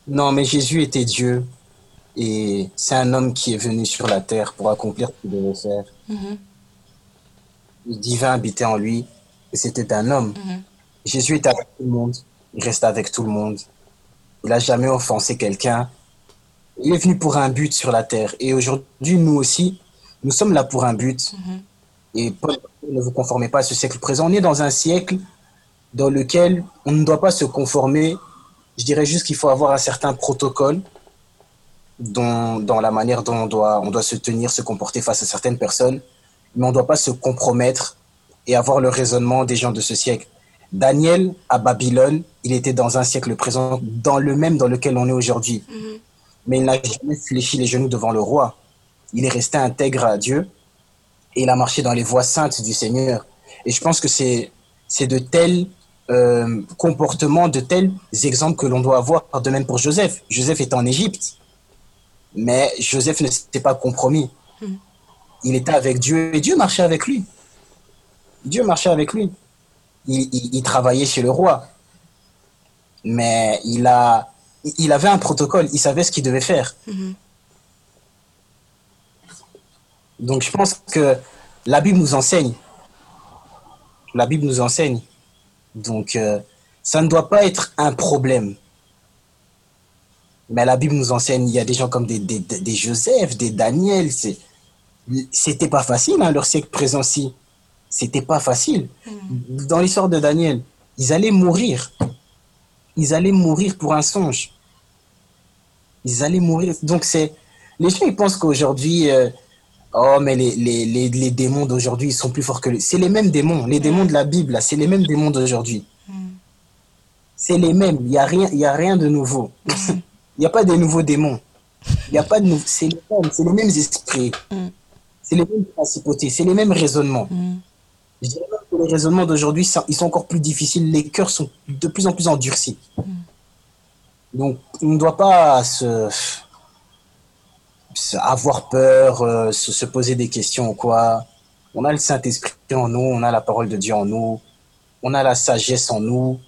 Non, mais Jésus était Dieu. Et c'est un homme qui est venu sur la terre pour accomplir ce qu'il devait faire. Mhm, Le divin habitait en lui. Et c'était un homme. mhm. Jésus est avec tout le monde. Il reste avec tout le monde. Il n'a jamais offensé quelqu'un. Il est venu pour un but sur la terre. Et aujourd'hui, nous aussi, nous sommes là pour un but. Mhm. Et Paul, ne vous conformez pas à ce siècle présent. On est dans un siècle dans lequel on ne doit pas se conformer. Je dirais juste qu'il faut avoir un certain protocole dont, dans la manière dont on doit, on doit se tenir, se comporter face à certaines personnes. Mais on ne doit pas se compromettre et avoir le raisonnement des gens de ce siècle. Daniel, à Babylone, il était dans un siècle présent, dans le même dans lequel on est aujourd'hui. Mhm. Mais il n'a jamais fléchi les genoux devant le roi. il est resté intègre à Dieu il a marché dans les voies saintes du Seigneur. Et je pense que c'est de tels euh, comportements, de tels exemples que l'on doit avoir. De même pour Joseph. Joseph était en Égypte, mais Joseph ne s'était pas compromis. Il était avec Dieu et Dieu marchait avec lui. Dieu marchait avec lui. Il, travaillait chez le roi, mais il avait un protocole. Il savait ce qu'il devait faire. Hmm. Donc je pense que la Bible nous enseigne. La Bible nous enseigne. Donc euh, ça ne doit pas être un problème. Mais la Bible nous enseigne, il y a des gens comme des, des, des Joseph, des Daniel. C'était pas facile, hein, leur siècle présent-ci. C'était pas facile. Mm. Dans l'histoire de Daniel, ils allaient mourir. Ils allaient mourir pour un songe. Ils allaient mourir. Donc c'est les gens ils pensent qu'aujourd'hui euh, Oh, mais les, les, les, les démons d'aujourd'hui, ils sont plus forts que les... C'est les mêmes démons. Les démons de la Bible, c'est les mêmes démons d'aujourd'hui. Mm. C'est les mêmes. Il n'y a, rien, y a rien de nouveau. Mm. Il n'y a pas de nouveaux démons. Il y a pas de C'est les mêmes, c'est les mêmes esprits. Mm. C'est les mêmes principautés. C'est les mêmes raisonnements. Je dirais même que les raisonnements d'aujourd'hui, ils sont encore plus difficiles. Les cœurs sont de plus en plus endurcis. Donc, on ne doit pas se avoir peur, euh, se, poser des questions ou quoi. On a le Saint-Esprit en nous, on a la parole de Dieu en nous, on a la sagesse en nous,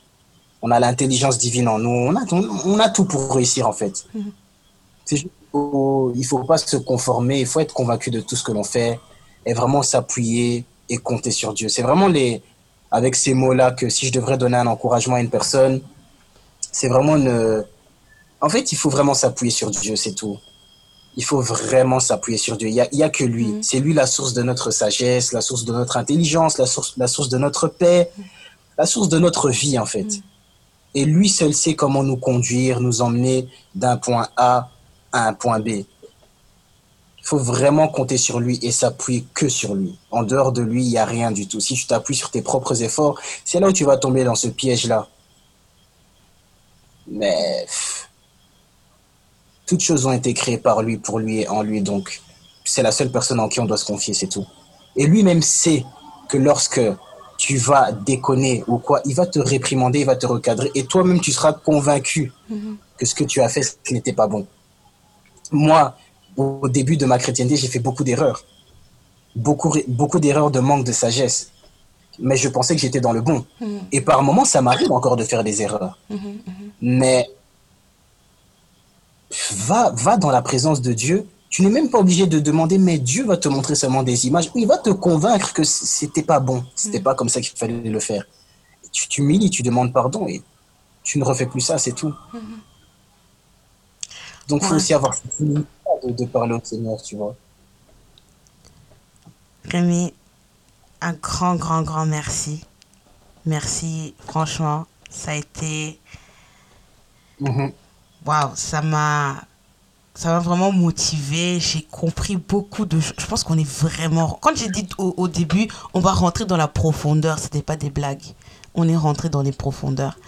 on a l'intelligence divine en nous, on a, on, a tout pour réussir en fait. Mhm. il ne faut pas se conformer, il faut être convaincu de tout ce que l'on fait et vraiment s'appuyer et compter sur Dieu. C'est vraiment les, avec ces mots-là que si je devrais donner un encouragement à une personne, c'est vraiment une... En fait, il faut vraiment s'appuyer sur Dieu, c'est tout il faut vraiment s'appuyer sur Dieu. Il n'y a, y a, que lui. Mm. C'est lui la source de notre sagesse, la source de notre intelligence, la source, la source de notre paix, la source de notre vie, en fait. Mm. Et lui seul sait comment nous conduire, nous emmener d'un point A à un point B. Il faut vraiment compter sur lui et s'appuyer que sur lui. En dehors de lui, il n'y a rien du tout. Si tu t'appuies sur tes propres efforts, c'est là où tu vas tomber dans ce piège-là. Mais toutes choses ont été créées par lui, pour lui et en lui. Donc, c'est la seule personne en qui on doit se confier, c'est tout. Et lui-même sait que lorsque tu vas déconner ou quoi, il va te réprimander, il va te recadrer. Et toi-même, tu seras convaincu mhm. que ce que tu as fait, ce n'était pas bon. Moi, au début de ma chrétienté, j'ai fait beaucoup d'erreurs. Beaucoup, beaucoup d'erreurs de manque de sagesse. Mais je pensais que j'étais dans le bon. Mhm. Et par moments, ça m'arrive encore de faire des erreurs. Mhm, Mais va, va dans la présence de Dieu. Tu n'es même pas obligé de demander, mais Dieu va te montrer seulement des images. Il va te convaincre que c'était pas bon, c'était mm. pas comme ça qu'il fallait le faire. Tu t'humilies, tu demandes pardon et tu ne refais plus ça, c'est tout. Mm-hmm. Donc, il faut aussi avoir de, de parler au Seigneur, tu vois. Rémi, un grand, grand, grand merci. Merci, franchement, ça a été. Mm-hmm waouh, ça m'a ça m'a vraiment motivé. J'ai compris beaucoup de choses. Je pense qu'on est vraiment. Quand j'ai dit au, début, on va rentrer dans la profondeur, c'était pas des blagues. On est rentré dans les profondeurs.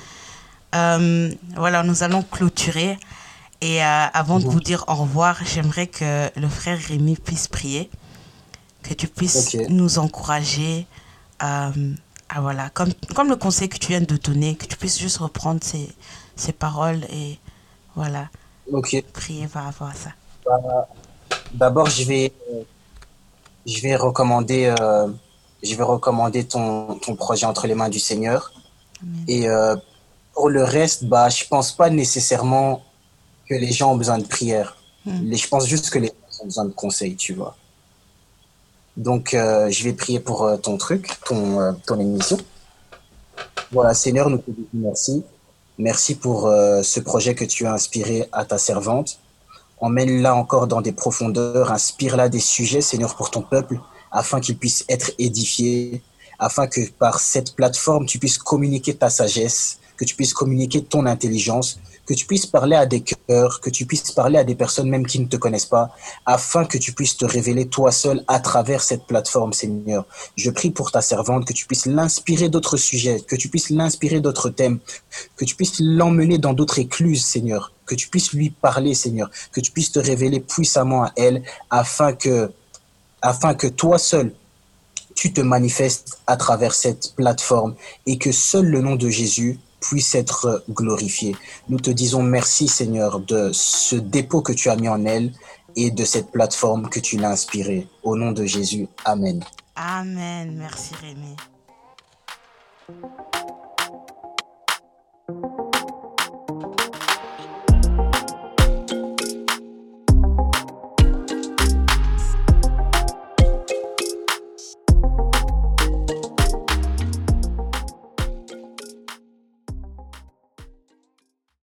Euh, voilà, nous allons clôturer. Et euh, avant de vous dire au revoir, j'aimerais que le frère Rémi puisse prier, que tu puisses nous encourager. Euh, à voilà, comme, comme le conseil que tu viens de donner, que tu puisses juste reprendre ces, ces paroles et voilà. Ok. Priez par rapport à ça. Bah, d'abord, je vais, je vais recommander, euh, je vais recommander ton, ton, projet entre les mains du Seigneur. Et euh, pour le reste, bah, je pense pas nécessairement que les gens ont besoin de prière. Hmm. Je pense juste que les gens ont besoin de conseils, tu vois. Donc, euh, je vais prier pour ton truc, ton, ton émission. Voilà, Seigneur, nous te disons merci. Merci pour euh, ce projet que tu as inspiré à ta servante. Emmène-la encore dans des profondeurs, inspire-la des sujets, Seigneur, pour ton peuple, afin qu'il puisse être édifié, afin que par cette plateforme, tu puisses communiquer ta sagesse, que tu puisses communiquer ton intelligence, que tu puisses parler à des cœurs, que tu puisses parler à des personnes même qui ne te connaissent pas, afin que tu puisses te révéler toi seul à travers cette plateforme, Seigneur. Je prie pour ta servante, que tu puisses l'inspirer d'autres sujets, que tu puisses l'inspirer d'autres thèmes, que tu puisses l'emmener dans d'autres écluses, Seigneur, que tu puisses lui parler, Seigneur, que tu puisses te révéler puissamment à elle, afin que, afin que toi seul, tu te manifestes à travers cette plateforme et que seul le nom de Jésus puisse être glorifié. Nous te disons merci, Seigneur, de ce dépôt que tu as mis en elle et de cette plateforme que tu l'as inspirée. Au nom de Jésus, Amen. Amen. Merci Rémi.